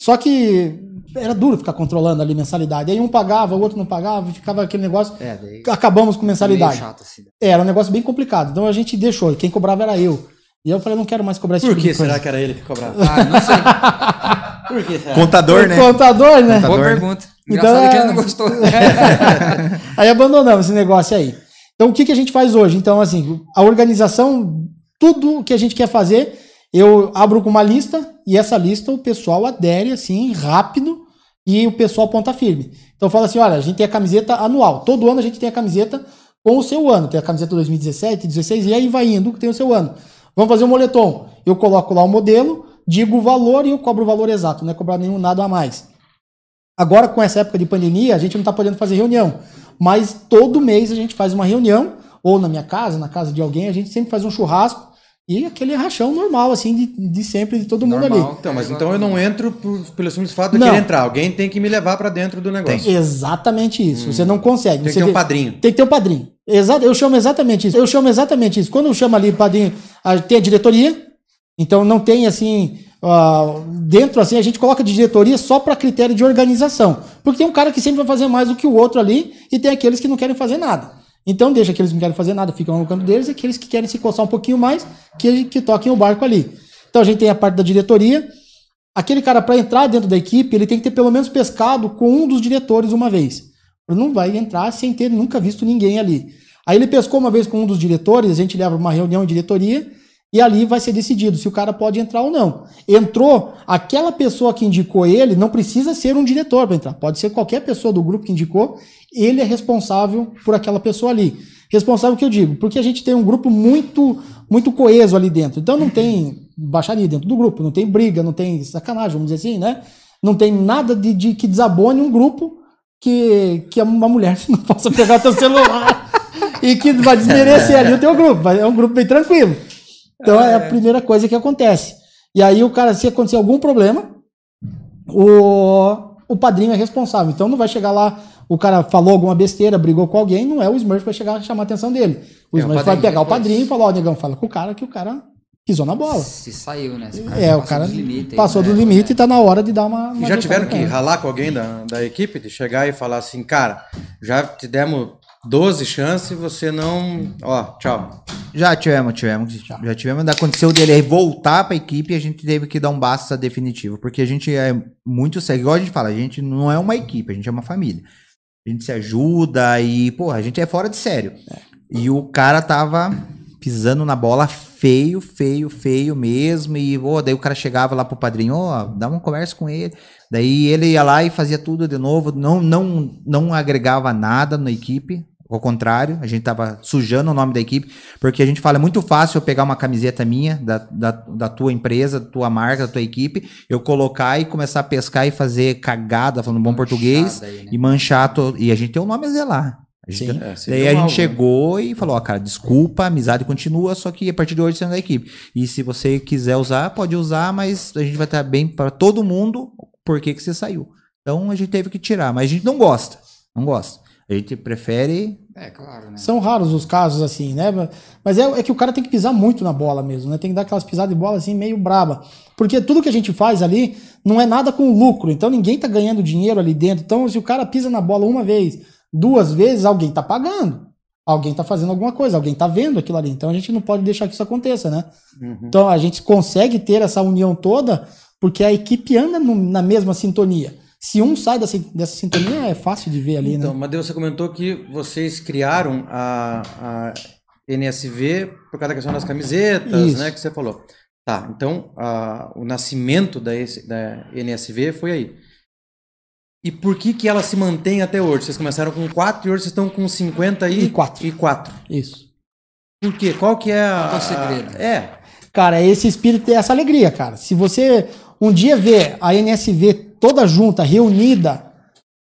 Só que era duro ficar controlando ali mensalidade. Aí um pagava, o outro não pagava, e ficava aquele negócio. É, daí. Acabamos com mensalidade. Meio chato, assim. É, Era um negócio bem complicado. Então a gente deixou. Quem cobrava era eu. E eu falei, não quero mais cobrar esse Por tipo que de coisa. será que era ele que cobrava? Ah, não sei. Por que será? contador, né? Contador, né? Boa Contador, né? pergunta. Então, Engraçado que é- ele não gostou. Aí abandonamos esse negócio aí. Então o que, que a gente faz hoje? Então, assim, a organização, tudo que a gente quer fazer, eu abro com uma lista e essa lista o pessoal adere assim rápido e o pessoal ponta firme. Então eu falo assim, olha, a gente tem a camiseta anual. Todo ano a gente tem a camiseta com o seu ano. Tem a camiseta 2017, 16 e aí vai indo, tem o seu ano. Vamos fazer um moletom. Eu coloco lá o modelo, digo o valor e eu cobro o valor exato, não é cobrar nenhum nada a mais. Agora, com essa época de pandemia, a gente não está podendo fazer reunião. Mas todo mês a gente faz uma reunião, ou na minha casa, na casa de alguém, a gente sempre faz um churrasco e aquele rachão normal, assim, de, de sempre, de todo mundo Normal. ali. Então, mas então eu não entro por- pelo simples fato de Não. querer entrar. Alguém tem que me levar pra dentro do negócio. Exatamente isso. Você não consegue. Tem que Você ter um padrinho. Tem que ter um padrinho. Exato, eu chamo exatamente isso. Eu chamo exatamente isso. Quando eu chamo ali padrinho, a- tem a diretoria. Então não tem assim. Ah, dentro assim, a gente coloca de diretoria só para critério de organização. Porque tem um cara que sempre vai fazer mais do que o outro ali, e tem aqueles que não querem fazer nada. Então deixa aqueles que não querem fazer nada, ficam no canto deles, e aqueles que querem se coçar um pouquinho mais, que, que toquem o barco ali. Então a gente tem a parte da diretoria. Aquele cara, para entrar dentro da equipe, ele tem que ter pelo menos pescado com um dos diretores uma vez. Ele não vai entrar sem ter nunca visto ninguém ali. Aí ele pescou uma vez com um dos diretores, a gente leva uma reunião em diretoria e ali vai ser decidido se o cara pode entrar ou não. Entrou, aquela pessoa que indicou ele não precisa ser um diretor para entrar, pode ser qualquer pessoa do grupo que indicou, ele é responsável por aquela pessoa ali. Responsável que eu digo, porque a gente tem um grupo muito muito coeso ali dentro. Então não tem baixaria dentro do grupo, não tem briga, não tem sacanagem, vamos dizer assim, né? Não tem nada de, de que desabone um grupo que, que uma mulher não possa pegar teu celular e que vai desmerecer ali o teu grupo. É um grupo bem tranquilo. Então é a primeira coisa que acontece. E aí o cara, se acontecer algum problema, o, o padrinho é responsável. Então não vai chegar lá, o cara falou alguma besteira, brigou com alguém, não é o Smurf que vai chegar e chamar a atenção dele. O É, o Smurf vai padrinho pegar o depois. padrinho e falar, ó, negão, fala com o cara que o cara pisou na bola. Se saiu, né? Se É, o passou cara dos limites aí, passou né? do limite e tá na hora de dar uma. E uma já tiveram que ralar com alguém da, da equipe, de chegar e falar assim, cara, já te demos 12 chances você não. Ó, tchau. Já tivemos, tivemos. Já tivemos. Aconteceu dele voltar pra equipe e a gente teve que dar um basta definitivo. Porque a gente é muito sério. Igual a gente fala, a gente não é uma equipe, a gente é uma família. A gente se ajuda e, pô, a gente é fora de sério. E o cara tava pisando na bola feio, feio, feio mesmo. E, pô, daí o cara chegava lá pro padrinho, ó, dá uma conversa com ele. Daí ele ia lá e fazia tudo de novo. Não, não, não agregava nada na equipe. Ao contrário, a gente tava sujando o nome da equipe, porque a gente fala, é muito fácil eu pegar uma camiseta minha, da, da, da tua empresa, da tua marca, da tua equipe, eu colocar e começar a pescar e fazer cagada, falando bom português, aí, né? e manchar. to- E a gente tem o nome a zelar. A gente- Sim. É, Daí a gente algo, né? chegou e falou, ó, cara, desculpa, a amizade continua, só que a partir de hoje você é da equipe. E se você quiser usar, pode usar, mas a gente vai estar bem para todo mundo, por que você saiu. Então a gente teve que tirar, mas a gente não gosta, não gosta. A gente prefere É, claro, né? São raros os casos assim, né? Mas é, é que o cara tem que pisar muito na bola mesmo, né? Tem que dar aquelas pisadas de bola assim meio braba. Porque tudo que a gente faz ali não é nada com lucro, então ninguém tá ganhando dinheiro ali dentro. Então se o cara pisa na bola uma vez, duas vezes, alguém tá pagando. Alguém tá fazendo alguma coisa, alguém tá vendo aquilo ali. Então a gente não pode deixar que isso aconteça, né? Uhum. Então a gente consegue ter essa união toda porque a equipe anda no- na mesma sintonia. Se um sai dessa, dessa sintonia, é fácil de ver ali, Então, né? Matheus, você comentou que vocês criaram a, a NSV por causa da questão das camisetas, Isso. né? Que você falou. Tá, então a- o nascimento da, da NSV foi aí. E por que que ela se mantém até hoje? Vocês começaram com 4 e hoje vocês estão com 50 e, E quatro. E quatro. Isso. Por quê? Qual que é a... Qual o segredo? É. Cara, é esse espírito e essa alegria, cara. Se você um dia vê a NSV toda junta, reunida,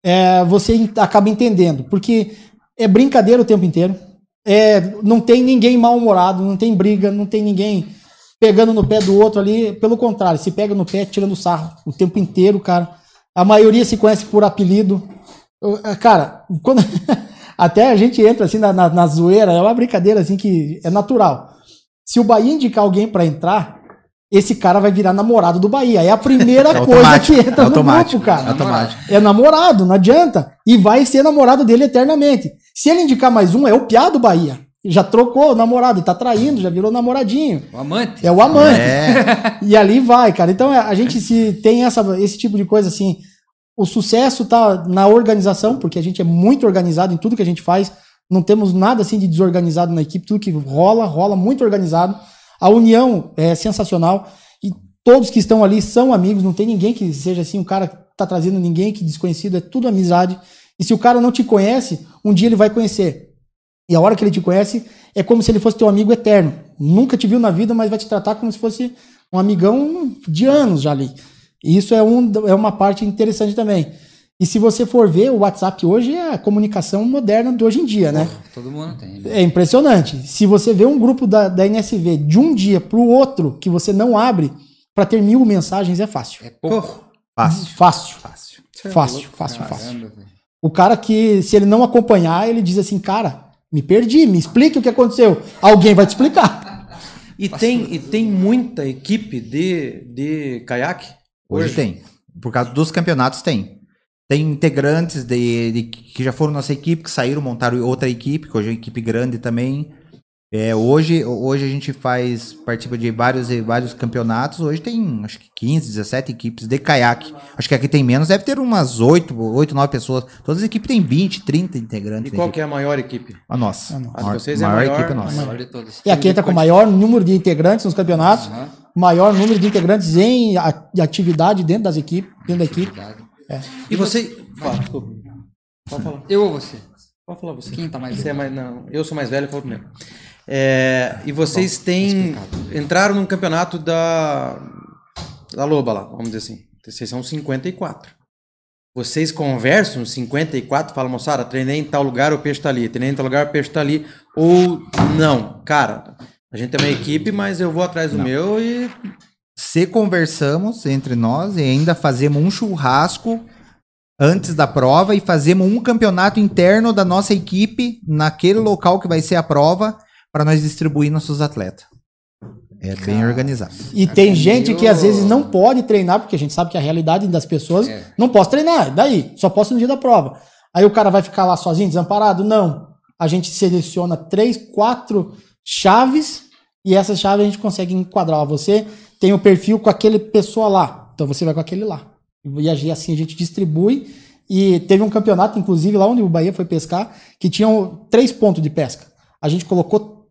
é, você acaba entendendo. Porque é brincadeira o tempo inteiro. É, não tem ninguém mal-humorado, não tem briga, não tem ninguém pegando no pé do outro ali. Pelo contrário, se pega no pé, tirando sarro o tempo inteiro, cara. A maioria se conhece por apelido. É, Cara, quando. Até a gente entra assim na, na, na zoeira, é uma brincadeira assim que é natural. Se o Bahia indicar alguém pra entrar, esse cara vai virar namorado do Bahia. É a primeira É coisa que entra é no grupo, cara. é automático. É namorado, não adianta. E vai ser namorado dele eternamente. Se ele indicar mais um, é o piá do Bahia. Já trocou o namorado, tá traindo, já virou namoradinho. O amante. É o amante. É, E ali vai, cara. Então é, a gente se tem essa, esse tipo de coisa assim. O sucesso tá na organização, porque a gente é muito organizado em tudo que a gente faz. Não temos nada assim de desorganizado na equipe. Tudo que rola, rola muito organizado. A união é sensacional e todos que estão ali são amigos, não tem ninguém que seja assim, um cara que tá trazendo ninguém que desconhecido, é tudo amizade. E se o cara não te conhece, um dia ele vai conhecer. E a hora que ele te conhece, é como se ele fosse teu amigo eterno. Nunca te viu na vida, mas vai te tratar como se fosse um amigão de anos já ali. E isso é, um, é uma parte interessante também. E se você for ver, o WhatsApp hoje é a comunicação moderna de hoje em dia, né? Todo mundo tem. né? É impressionante. Se você vê um grupo da, da NSV de um dia para o outro que você não abre, para ter mil mensagens é fácil. É pouco. Fácil. Fácil. Fácil. Fácil, fácil, fácil. Caramba, velho. O cara que, se ele não acompanhar, ele diz assim, cara, me perdi, me explique o que aconteceu. Alguém vai te explicar. E tem, e tem muita equipe de, de caiaque? Hoje, tem. Por causa dos campeonatos, tem. Tem integrantes de, de- que já foram nossa equipe, que saíram, montaram outra equipe, que hoje é uma equipe grande também. É, hoje, hoje a gente faz, participa de vários, vários campeonatos. Hoje tem, acho que 15, 17 equipes de caiaque. Acho que aqui tem menos, deve ter umas 8, 8 9 pessoas. Todas as equipes têm 20, 30 integrantes. E qual que é a maior equipe? A nossa. A nossa. A de vocês é a maior maior- equipe A nossa. maior de todas. E aqui entra com o maior número de integrantes nos campeonatos, Aham. maior número de integrantes em atividade dentro das equipes, dentro da equipe. Verdade. E você. Fala, desculpa. Pode falar. Eu ou você? Pode falar você. Quem tá mais Você é mais. Não, eu sou mais velho, eu falo primeiro. É, e vocês têm. Entraram num campeonato da. Da Loba lá, vamos dizer assim. Vocês são 54. Vocês conversam nos 54, falam, moçada, treinei em tal lugar, o peixe tá ali. Treinei em tal lugar, o peixe tá ali. Ou não, cara, a gente é uma equipe, mas eu vou atrás do meu e. Se conversamos entre nós e ainda fazemos um churrasco antes da prova e fazemos um campeonato interno da nossa equipe naquele local que vai ser a prova para nós distribuir nossos atletas. É bem organizado. E tem gente que eu- às vezes não pode treinar, porque a gente sabe que a realidade das pessoas É. não posso treinar, daí, só posso no dia da prova. Aí o cara vai ficar lá sozinho, desamparado? Não. A gente seleciona três, quatro chaves e essas chaves a gente consegue enquadrar. Você tem o perfil com aquele pessoa lá, então você vai com aquele lá. E assim a gente distribui. E teve um campeonato, inclusive, lá onde o Bahia foi pescar, que tinham três pontos de pesca. A gente colocou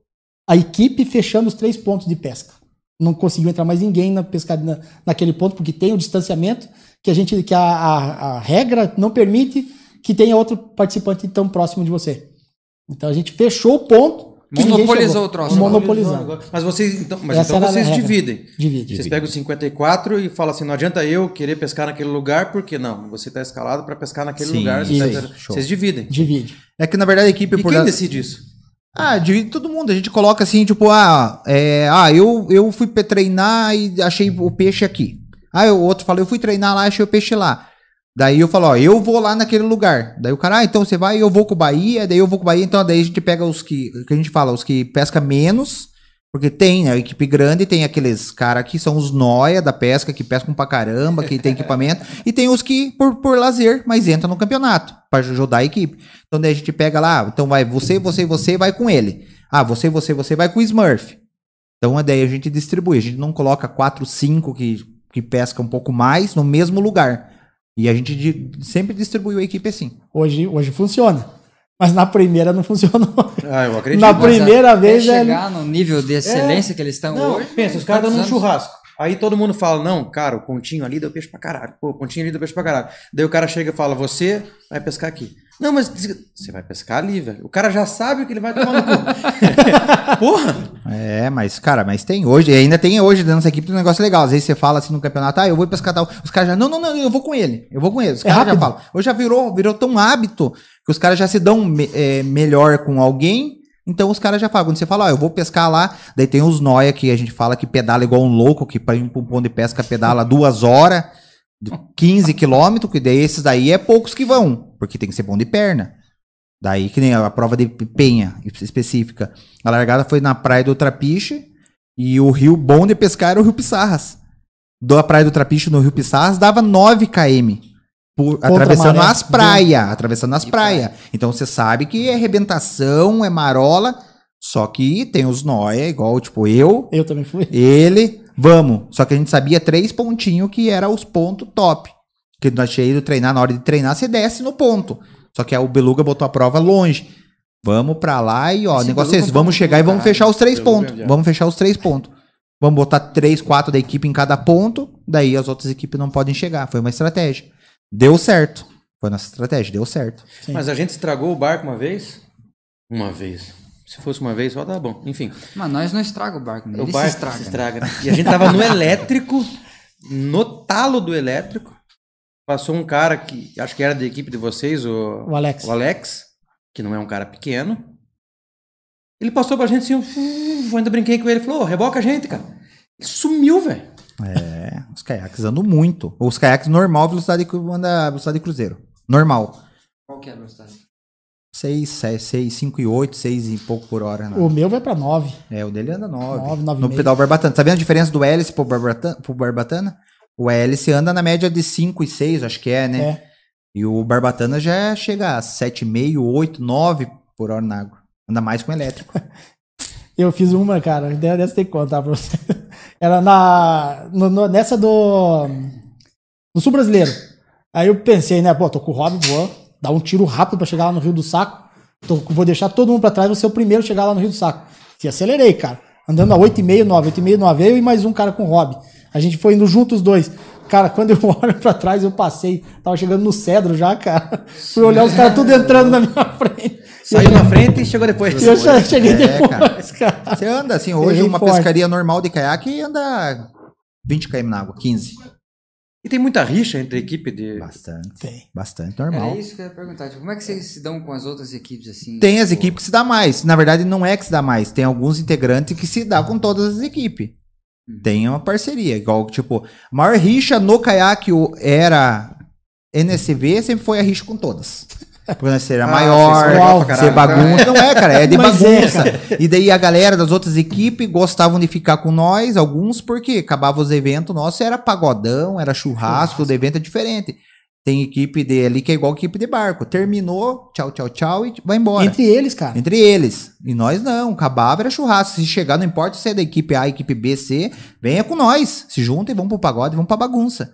a equipe fechando os três pontos de pesca. Não conseguiu entrar mais ninguém na pesca, na, naquele ponto, porque tem o distanciamento que a gente que a, a, a regra não permite que tenha outro participante tão próximo de você. Então a gente fechou o ponto. Monopolizou o troço. Monopolizando. Mas vocês, então, mas Essa então vocês dividem. Divide. Vocês pegam os 54 e falam assim: não adianta eu querer pescar naquele lugar, porque não, você está escalado para pescar naquele Sim, lugar. isso. tá- Show. Vocês dividem. Divide. É que na verdade a equipe E por quem decide isso? Ah, divide todo mundo. A gente coloca assim, tipo, ah, é, ah eu, eu fui treinar e achei o peixe aqui. Aí o outro fala, eu fui treinar lá, achei o peixe lá. Daí eu falo, ó, eu vou lá naquele lugar. Daí o cara, ah, então você vai, eu vou com o Bahia, daí eu vou com o Bahia, então daí a gente pega os que, que a gente fala, os que pesca menos, porque tem, né, a equipe grande, tem aqueles caras que são os noia da pesca, que pescam pra caramba, que tem equipamento, e tem os que por, por lazer, mas entram no campeonato, pra ajudar a equipe. Então daí a gente pega lá, então vai você, você e você, vai com ele. Ah, você, você, você vai com o Smurf. Então daí a gente distribui, a gente não coloca quatro, cinco que, que pesca um pouco mais no mesmo lugar. E a gente sempre distribuiu a equipe assim. Hoje, hoje funciona. Mas na primeira não funcionou. Ah, eu acredito. Na Mas, primeira vez é. chegar no nível de excelência que eles estão Não, hoje. pensa, os caras dão um churrasco. Aí todo mundo fala, não, cara, o pontinho ali deu peixe pra caralho. Pô, o pontinho ali deu peixe pra caralho. Daí o cara chega e fala, você vai pescar aqui. Não, mas você vai pescar ali, velho. O cara já sabe o que ele vai tomar no cu. Porra! É, mas, cara, mas tem hoje, e ainda tem hoje dentro da nossa equipe um negócio legal. Às vezes você fala assim no campeonato, ah, eu vou pescar tal. Os caras já, não, não, não, eu vou com ele. Eu vou com ele. Os É caras já rápido. falam. Hoje já virou, virou tão hábito que os caras já se dão me- é, melhor com alguém. Então os caras já falam. Quando você fala, ó, eu vou pescar lá, daí tem os noia que a gente fala que pedala igual um louco, que pra ir pra um ponto de pesca pedala duas horas, de 15 quilômetros, que daí esses daí é poucos que vão, porque tem que ser bom de perna. Daí que nem a prova de penha específica. A largada foi na praia do Trapiche e o rio bom de pescar era o Rio Pissarras. Da praia do Trapiche no Rio Pissarras dava 9 km. Por, atravessando as praias. Atravessando as praias. Então você sabe que é arrebentação, é marola. Só que tem os nóia, igual, tipo, eu, Eu também fui. ele, vamos. Só que a gente sabia três pontinhos que era os pontos top. Que nós tinha ido treinar, na hora de treinar, você desce no ponto. Só que o Beluga botou a prova longe. Vamos pra lá e, ó, o Esse negócio é esse. Vamos chegar e vamos caralho. fechar os três é pontos. viado. Vamos fechar os três pontos. Vamos botar três, quatro da equipe em cada ponto, daí as outras equipes não podem chegar. Foi uma estratégia. Deu certo. Foi nossa estratégia, deu certo. Sim. Mas a gente estragou o barco uma vez? Uma vez. Se fosse uma vez, só tá bom. Enfim. Mas nós não estraga o barco, né? o Ele barco se estraga. se né? estraga. né? E a gente tava no elétrico, no talo do elétrico. Passou um cara que acho que era da equipe de vocês, o, O Alex. o Alex, que não é um cara pequeno. Ele passou pra gente assim, eu ainda brinquei com ele, falou, "Ô, reboca a gente, cara. Ele sumiu, velho. É, os caiaques andam muito. Os caiaques normal, velocidade, anda velocidade cruzeiro. Normal. Qual que é a velocidade? 6, 6, 6, 5 e 8, 6 e pouco por hora. né? O meu vai pra 9. É, o dele anda 9. Nove, nove e no meio. pedal barbatana. Tá vendo a diferença do hélice pro barbatana? Pro barbatana? O hélice anda na média de 5 e 6, acho que é, né? É. E o barbatana já chega a 7,5, 8, 9 por hora na água. Anda mais com elétrico. Eu fiz uma, cara, ideia dessa tem que contar pra você. Era na, no- no- nessa do. Do Sul Brasileiro. Aí eu pensei, né, pô, tô com o Rob, vou dar um tiro rápido pra chegar lá no Rio do Saco. Tô- vou deixar todo mundo pra trás, vou ser o primeiro a chegar lá no Rio do Saco. E acelerei, cara. Andando a 8,5, 9, 8,5, 9, eu e mais um cara com o Rob. A gente foi indo juntos os dois. Cara, quando eu olho pra trás, eu passei. Tava chegando no cedro já, cara. Fui olhar os caras tudo entrando na minha frente. Saiu na frente e chegou depois. E eu che- cheguei É, depois, cara. Você anda assim, hoje Errei uma forte. pescaria normal de caiaque anda 20 km na água, 15. E tem muita rixa entre a equipe de. Bastante. Tem. Bastante normal. É isso que eu ia perguntar. Tipo, como é que vocês se dão com as outras equipes assim? Tem as Tipo, equipes que se dá mais. Na verdade, não é que se dá mais. Tem alguns integrantes que se dá com todas as equipes. Tem uma parceria. Igual, tipo, a maior rixa no caiaque era NSV, sempre foi a rixa com todas. Porque nós era Ah, maior, ser caralho. bagunça. Não é, cara, é de Mas é, bagunça. E daí a galera das outras equipes gostavam de ficar com nós, alguns, porque acabava os eventos nossos, era pagodão, era churrasco, o evento é diferente. Tem equipe de ali que é igual equipe de barco. Terminou, tchau, tchau, tchau, e vai embora. Entre eles, cara. Entre eles. E nós não. Acabava era churrasco. Se chegar, não importa se é da equipe A, equipe B, C, venha com nós. Se junta e vamos pro pagode, vamos pra bagunça.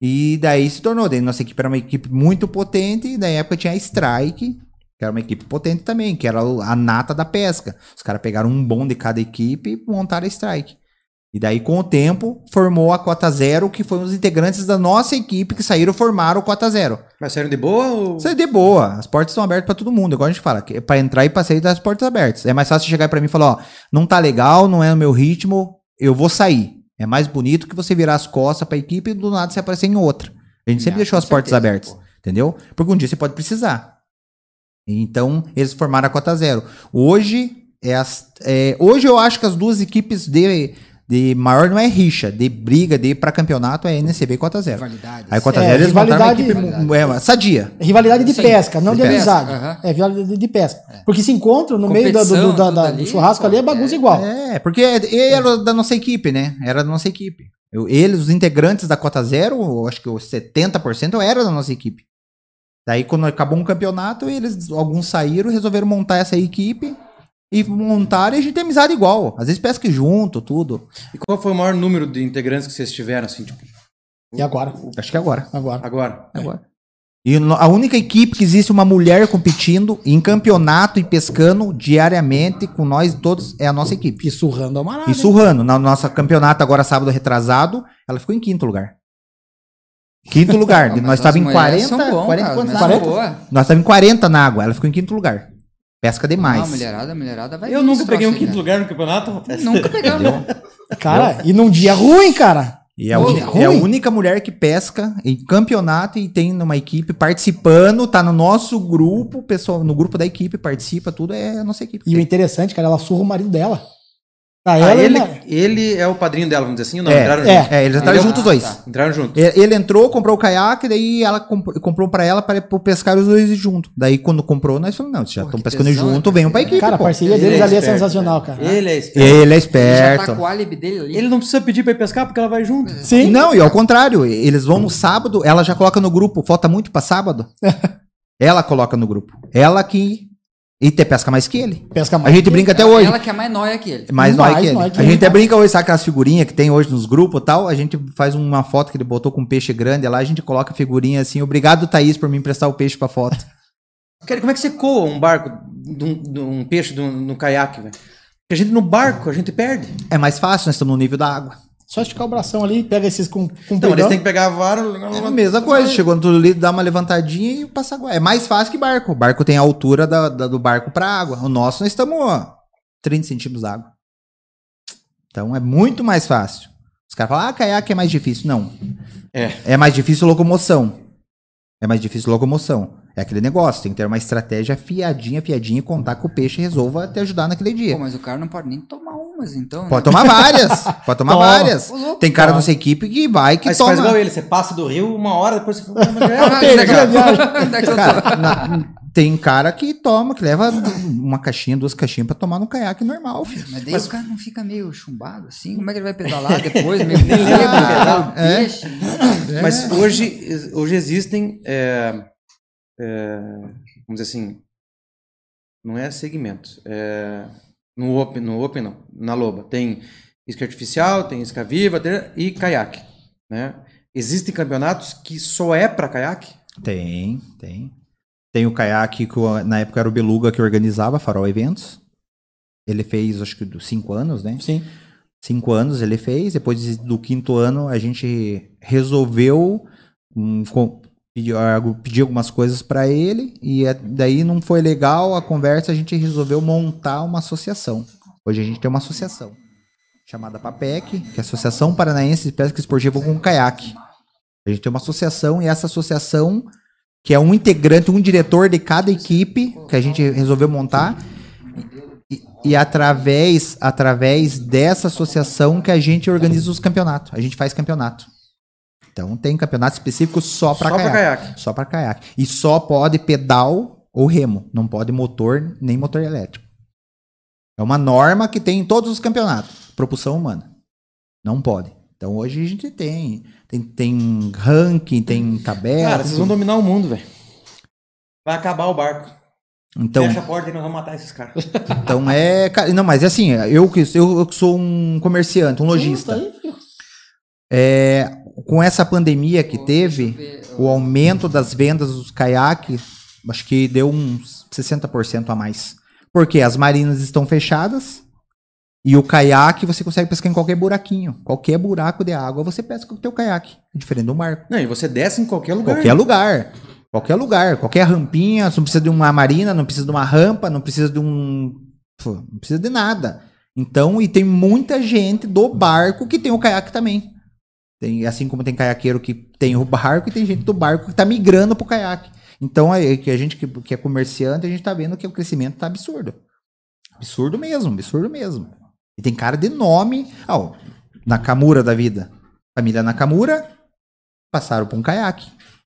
E daí se tornou. Daí nossa equipe era uma equipe muito potente. E na época tinha a Strike, que era uma equipe potente também, que era a nata da pesca. Os caras pegaram um bom de cada equipe e montaram a Strike. E daí, com o tempo, formou a Cota Zero, que foi os integrantes da nossa equipe que saíram formaram o Cota Zero. Mas saíram de boa ou. É de boa. As portas estão abertas pra todo mundo. Igual a gente fala, que é pra entrar e pra sair das portas abertas. É mais fácil chegar pra mim e falar, ó, não tá legal, não é no meu ritmo, eu vou sair. É mais bonito que você virar as costas pra equipe e do nada você aparecer em outra. A gente sempre Ah, deixou as portas certeza, abertas, pô. entendeu? Porque um dia você pode precisar. Então, eles formaram a cota zero. Hoje, é as, é, hoje eu acho que as duas equipes de, de maior não é rixa, de briga, de para campeonato é NCB cota zero. Rivalidades. Aí cota É, zero eles montaram uma rivalidade- equipe mu- é, sadia. Rivalidade de Sim, pesca, não de, de amizade. aham. É rivalidade de, pesca. Porque se encontram no meio do, do- Competição, da- ali, do churrasco pô, ali, é bagunça é- igual. É, porque ele era da nossa equipe, né? Era da nossa equipe. Eu- eles, os integrantes da Cota Zero, eu acho que os 70% era da nossa equipe. Daí, quando acabou um campeonato, eles, alguns saíram, resolveram montar essa equipe e montaram e a gente tem amizade igual. Às vezes pesca junto, tudo. E qual foi o maior número de integrantes que vocês tiveram, assim, tipo, E agora? Acho que é agora. Agora. agora? Agora. E no- a única equipe que existe uma mulher competindo em campeonato e pescando diariamente com nós todos é a nossa equipe. E surrando a marada. E surrando. Na nossa campeonato, agora sábado retrasado, ela ficou em quinto lugar. Quinto lugar. Não, nós estávamos em mulheres 40. são bom, 40 cara, quantos mas na são água? boa. Nós estávamos em 40 na água. Ela ficou em quinto lugar. Pesca demais. Não, mulherada, mulherada vai Eu nunca peguei um quinto lugar no campeonato, rapaz. Nunca pegamos. não. Cara, e num dia ruim, cara. E é Pô, é a única mulher que pesca em campeonato e tem numa equipe participando, tá no nosso grupo, o pessoal no grupo da equipe participa, tudo é a nossa equipe. E o interessante, cara, ela surra o marido dela. Tá, Ah, ela e ele, ele é o padrinho dela, vamos dizer assim, ou não? é, Entraram é, junto? é, eles entraram Ah, juntos os dois. tá. Entraram junto. E- Ele entrou, comprou o caiaque, daí ela comp- comprou pra ela para pescar os dois juntos. Daí quando comprou, nós falamos, não, já estão pescando tesão, junto, né, venham pra equipe, Cara, a pô. parceria Ele deles é ali é esperto, sensacional, cara. Ele é esperto. Ele é Ele já esperto. tá com o álibi dele ali. Ele não precisa pedir pra ir pescar porque ela vai junto. Sim. Não, e ao contrário, eles vão no sábado, ela já coloca no grupo, falta muito pra sábado. ela coloca no grupo. Ela que. E te pesca mais que ele. Pesca A mais. gente brinca até hoje. Ela que é mais nóia que ele. Mais Mais nóis que ele. que a ele, gente até cara. brinca hoje, sabe aquelas figurinhas que tem hoje nos grupos e tal? A gente faz uma foto que ele botou com um peixe grande lá, a gente coloca a figurinha assim, obrigado Thaís por me emprestar o peixe pra foto. Cara, como é que você coa um barco de um, de um peixe um- no caiaque, velho? Porque a gente no barco, a gente perde. É mais fácil, nós estamos no nível da água. Só esticar o bração ali, pega esses com, com Então, eles têm que pegar a vara. É a mesma coisa, chegou no tudo ali, dá uma levantadinha e passa água. É mais fácil que barco. O barco tem a altura da, da- do barco pra água. O nosso, nós estamos ó, 30 centímetros d'água. Então é muito mais fácil. Os caras falam, ah, caiaque é mais difícil. Não. É. É mais difícil locomoção. É mais difícil locomoção. É aquele negócio, tem que ter uma estratégia fiadinha, fiadinha e contar que o peixe resolva te ajudar naquele dia. Pô, mas o cara não pode nem tomar umas, então. Pode né? tomar várias. Pode tomar Toma. várias. Louco, Tem cara toma. nossa equipe que vai que Aí você faz toma. igual ele, você passa do rio uma hora, depois você fala, mas já é Ah, é cara. é? Cara, na- tem cara que toma, que leva uma caixinha, duas caixinhas pra tomar no caiaque normal, filho. Mas daí o cara não fica meio chumbado assim? Como é que ele vai pedalar depois? Meio bêbado, lembra. pedalar o É. peixe? Mas hoje, hoje existem, é, é, vamos dizer assim, não é segmentos. É, no Open, no Open não, na Loba. Tem isca artificial, tem isca viva tem- e caiaque. Né? Existem campeonatos que só é para caiaque? Tem, tem. Tem o caiaque que na época era o Beluga que organizava Farol Eventos. Ele fez, acho que, dos cinco anos, né? Sim. Cinco anos ele fez. Depois do quinto ano, a gente resolveu um, com- pedir, algo- pedir algumas coisas para ele. E é- daí não foi legal a conversa, a gente resolveu montar uma associação. Hoje a gente tem uma associação chamada PAPEC, que é a Associação Paranaense de Pesca Esportiva com Caiaque. A gente tem uma associação e essa associação, que é um integrante, um diretor de cada equipe que a gente resolveu montar. E, e através, através dessa associação que a gente organiza os campeonatos. A gente faz campeonato. Então tem campeonato específico só para caiaque. caiaque. Só para caiaque. E só pode pedal ou remo. Não pode motor nem motor elétrico. É uma norma que tem em todos os campeonatos. Propulsão humana. Não pode. Então hoje a gente tem. Tem, tem ranking, tem tabela. Cara, vocês vão dominar o mundo, velho. Vai acabar o barco. então, Fecha a porta e nós vamos matar esses caras. então é. cara, Não, mas é assim, eu que eu, eu sou um comerciante, um lojista. É, com essa pandemia que teve, o aumento das vendas dos caiaques, acho que deu uns 60% a mais. Porque as marinas estão fechadas e o caiaque você consegue pescar em qualquer buraquinho. Qualquer buraco de água você pesca com o teu caiaque. Diferente do mar. Não, e você desce em qualquer lugar. Qualquer lugar. Qualquer lugar. Qualquer rampinha. Você não precisa de uma marina, não precisa de uma rampa, não precisa de um. Não precisa de nada. Então, e tem muita gente do barco que tem o caiaque também. Tem, assim como tem caiaqueiro que tem o barco, e tem gente do barco que tá migrando pro caiaque. Então, é que a gente que, que é comerciante, a gente tá vendo que o crescimento tá absurdo. Absurdo mesmo, absurdo mesmo. E tem cara de nome. Ah, ó, Nakamura da vida. Família Nakamura passaram pra um caiaque.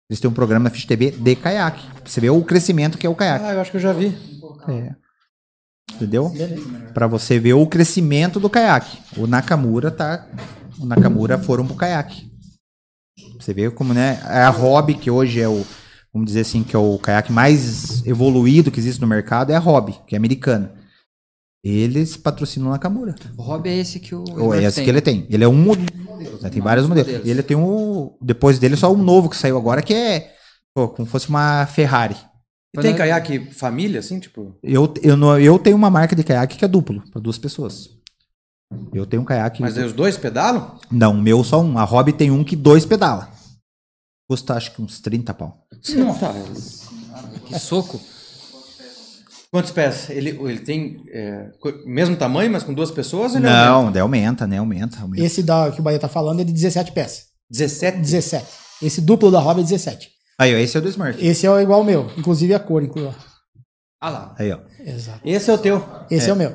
Eles têm um programa na Fish TV de caiaque. Você vê o crescimento que é o caiaque. Ah, eu acho que eu já vi. É. Entendeu? Pra você ver o crescimento do caiaque. O Nakamura tá. O Nakamura foram pro caiaque. Você vê como, né? É a hobby que hoje é o. Vamos dizer assim, que é o caiaque mais evoluído que existe no mercado, é a hobby, que é americana. Eles patrocinam o Nakamura. O hobby é esse que o. Ou é esse tem. que ele tem. Ele é um modelo. né? Tem vários modelos. modelos. E ele tem um. Depois dele, só um novo que saiu agora, que é. Pô, como fosse uma Ferrari. E tem caiaque família, assim, tipo? Eu, eu, não- eu tenho uma marca de caiaque que é duplo, para duas pessoas. Eu tenho um caiaque. Mas aí os dois pedalam? Não, o meu só um. A Hobby tem um que dois pedala. Custa acho que uns 30 pau. Que soco. Quantos pés? Ele, ele tem é, mesmo tamanho, mas com duas pessoas? ou Ele aumenta? Não, daí aumenta, né? Aumenta, aumenta. Esse da, que o Bahia tá falando é de 17 peças. 17? 17. Esse duplo da Hobby é 17. Aí, ó, esse é o do Smurf. Esse é igual ao meu, inclusive a cor. inclu- ó. Ah lá. Aí, ó. Exato. Esse é o teu. Esse é, o meu.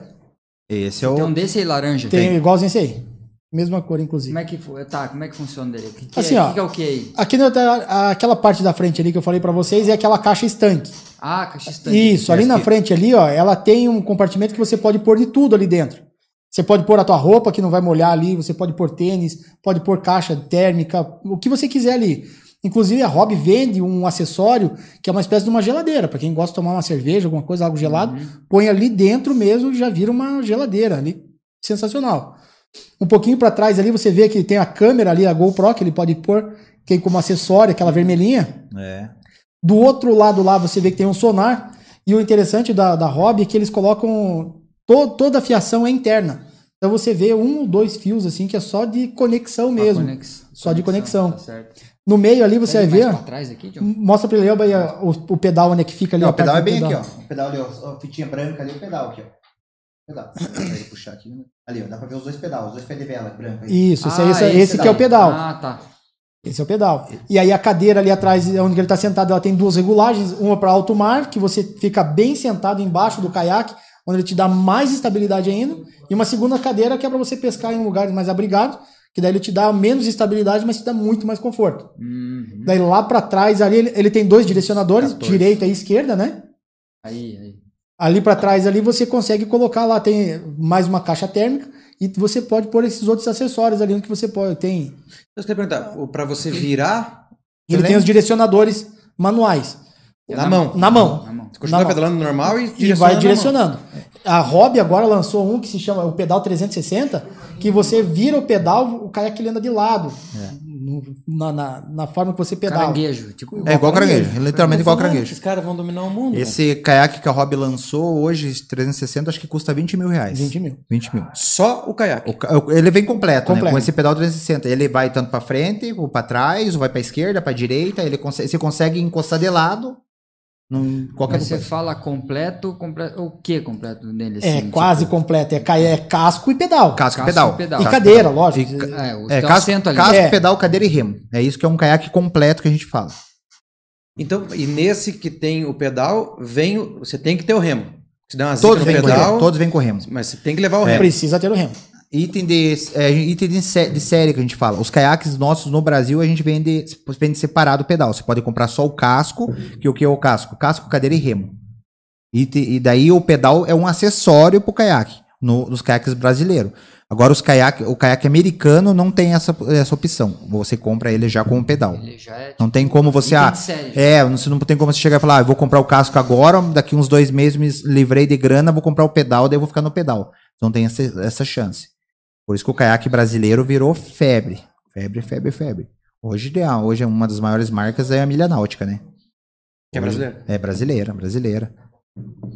Esse é Tem o. um desse aí laranja. Tem igualzinho esse aí. Mesma cor, inclusive. Como é que tá, como é que funciona dele? O que, que Assim, é, ó. o que, que é o que aí? Aqui a- aquela parte da frente ali que eu falei pra vocês é aquela caixa estanque. Ah, caixa estanque. Isso, ali na frente ali, ó, ela tem um compartimento que você pode pôr de tudo ali dentro. Você pode pôr a tua roupa que não vai molhar ali, você pode pôr tênis, pode pôr caixa térmica, o que você quiser ali. Inclusive a Hobby vende um acessório que é uma espécie de uma geladeira, para quem gosta de tomar uma cerveja, alguma coisa, algo gelado, põe ali dentro mesmo e já vira uma geladeira ali. Sensacional. Um pouquinho para trás ali você vê que tem a câmera ali, a GoPro que ele pode pôr, tem como acessório aquela vermelhinha. É. Do outro lado lá você vê que tem um sonar. E o interessante da, da Hobby é que eles colocam to- toda a fiação é interna. Então você vê um ou dois fios assim que é só de conexão mesmo. Conex- Só de conexão. Tá certo. No meio ali você vai ver, aqui, mostra pra ele ó, aí, ó, o, o pedal onde é que fica ali. Não, o pedal é bem aqui, ó. O pedal ali, ó. A fitinha branca ali, o pedal aqui, ó. Pedal. Dá pra ele puxar aqui. né? Ali, ó. Dá pra ver os dois pedais, os dois pés de vela branco aí. Isso, esse, Ah, esse, esse esse que é o pedal. Ah, tá. Esse é o pedal. E aí a cadeira ali atrás, onde ele está sentado, ela tem duas regulagens, uma para alto mar, que você fica bem sentado embaixo do caiaque, onde ele te dá mais estabilidade ainda, e uma segunda cadeira que é para você pescar em lugares mais abrigados, que daí ele te dá menos estabilidade, mas te dá muito mais conforto. Uhum. Daí lá para trás ali ele, ele tem dois direcionadores, 14. direita e esquerda, né? Aí, aí. Ali para trás ali você consegue colocar lá tem mais uma caixa térmica e você pode pôr esses outros acessórios ali que você pode tem. Eu queria perguntar, pra você virar Ele lembra? tem os direcionadores manuais na mão. na mão. Na mão. Você continua Na pedalando normal e E vai na direcionando. A Hobby agora lançou um que se chama o pedal 360, que você vira o pedal, o caiaque ele anda de lado. No- Na, na, na forma que você pedala. Caranguejo. Tipo, É igual caranguejo, literalmente igual caranguejo. Esses caras vão dominar o mundo. Esse caiaque que a Hobby lançou hoje, 360, acho que custa 20 mil reais. 20 mil. 20 mil. Só o caiaque. O Ele vem completo, né? Completo. Com esse pedal 360. Ele vai tanto pra frente, ou pra trás, ou vai pra esquerda, pra direita. Ele consegue, você consegue encostar de lado. Num, qualquer Mas você coisa. fala completo, completo. O que completo nele? É assim, quase tipo, completo. É, ca- é casco e pedal. Casco, Casco pedal. e pedal. E cadeira, pedal. lógico. E ca- É, o É, casco, ali. casco, É. pedal, cadeira e remo. É isso que é um caiaque completo que a gente fala. Então, e nesse que tem o pedal, vem o, você tem que ter o remo. Se der uma zica Todos no vêm com pedal, remo. Todos vêm com remo. mas você tem que levar o É. remo. Precisa ter o remo. Item de, é, item de, sé- de série que a gente fala. Os caiaques nossos no Brasil a gente vende, vende separado o pedal. Você pode comprar só o casco, que o que é o casco? Casco, cadeira e remo. E, te- e daí o pedal é um acessório pro caiaque, no, nos caiaques brasileiros. Agora os caiaque, o caiaque americano não tem essa, essa opção. Você compra ele já com o pedal. Ele já é. Não tem como você. Ah, é, você não tem como você chegar e falar, ah, eu vou comprar o casco agora, daqui uns dois meses me livrei de grana, vou comprar o pedal, daí eu vou ficar no pedal. Não tem essa, essa chance. Por isso que o caiaque brasileiro virou febre. Febre, febre, febre. Hoje, é- hoje é uma das maiores marcas é a Milha Náutica, né? Que é brasileiro. É brasileira, brasileira.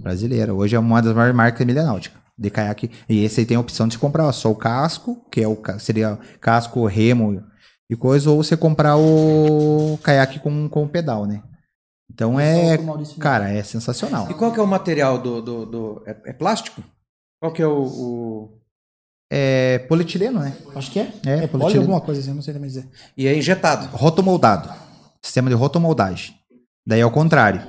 Brasileira. Hoje é uma das maiores marcas da Milha Náutica. De caiaque. E esse aí tem a opção de você comprar só o casco, que é o seria casco, remo e coisa, ou você comprar o caiaque com, com o pedal, né? Então é. Cara, é sensacional. E qual que é o material do. do, do- é, é plástico? Qual que é o. o- É polietileno, né? Acho que é. É, É, polietileno. pode alguma coisa assim, não sei também dizer. E é injetado. Rotomoldado. Sistema de rotomoldagem. Daí é o contrário.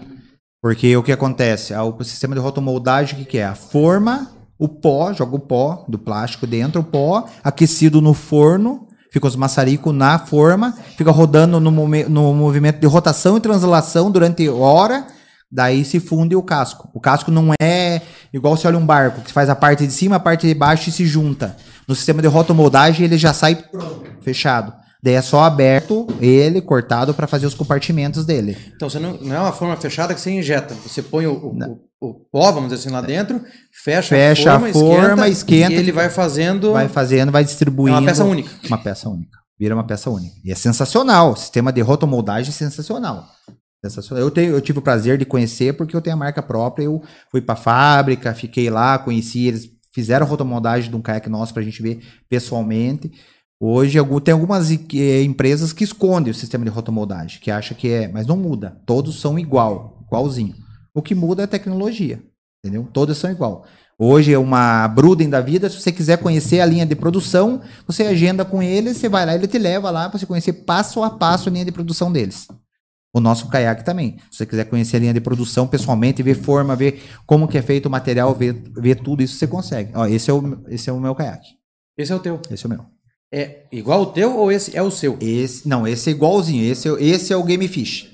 Porque o que acontece? Ah, O sistema de rotomoldagem, o que, que é? A forma, o pó, joga o pó do plástico dentro, o pó, aquecido no forno, fica os maçaricos na forma, fica rodando no, no movimento de rotação e translação durante hora, daí se funde o casco. O casco não é igual você olha um barco, que faz a parte de cima, a parte de baixo e se junta. No sistema de rotomoldagem ele já sai pronto, fechado. Daí é só aberto ele, cortado, para fazer os compartimentos dele. Então você não, não é uma forma fechada que você injeta. Você põe o, o, o- o pó, vamos dizer assim, lá dentro, fecha, Fecha a forma, esquenta, e ele vai fazendo. Vai fazendo, vai é distribuindo. uma peça única. Uma peça única. Vira uma peça única. E é sensacional. O sistema de rotomoldagem é sensacional. Sensacional. Eu, tenho, eu tive o prazer de conhecer porque eu tenho a marca própria. Eu fui pra fábrica, fiquei lá, conheci eles. Fizeram a rotomoldagem de um caiaque nosso pra gente ver pessoalmente. Hoje tem algumas eh, empresas que escondem o sistema de rotomoldagem, que acha que é, mas não muda. Todos são igual, igualzinho. O que muda é a tecnologia, entendeu? Todos são igual. Hoje é uma Bruden da vida, se você quiser conhecer a linha de produção, você agenda com ele, você vai lá, ele te leva lá para você conhecer passo a passo a linha de produção deles. O nosso caiaque também. Se você quiser conhecer a linha de produção pessoalmente, ver forma, ver como que é feito o material, ver, ver tudo isso, você consegue. Ó, esse é o, esse é o meu caiaque. Esse é o teu. Esse é o meu. É igual o teu ou esse é o seu? Esse, não, esse é igualzinho. Esse, é- esse é o Game Fish,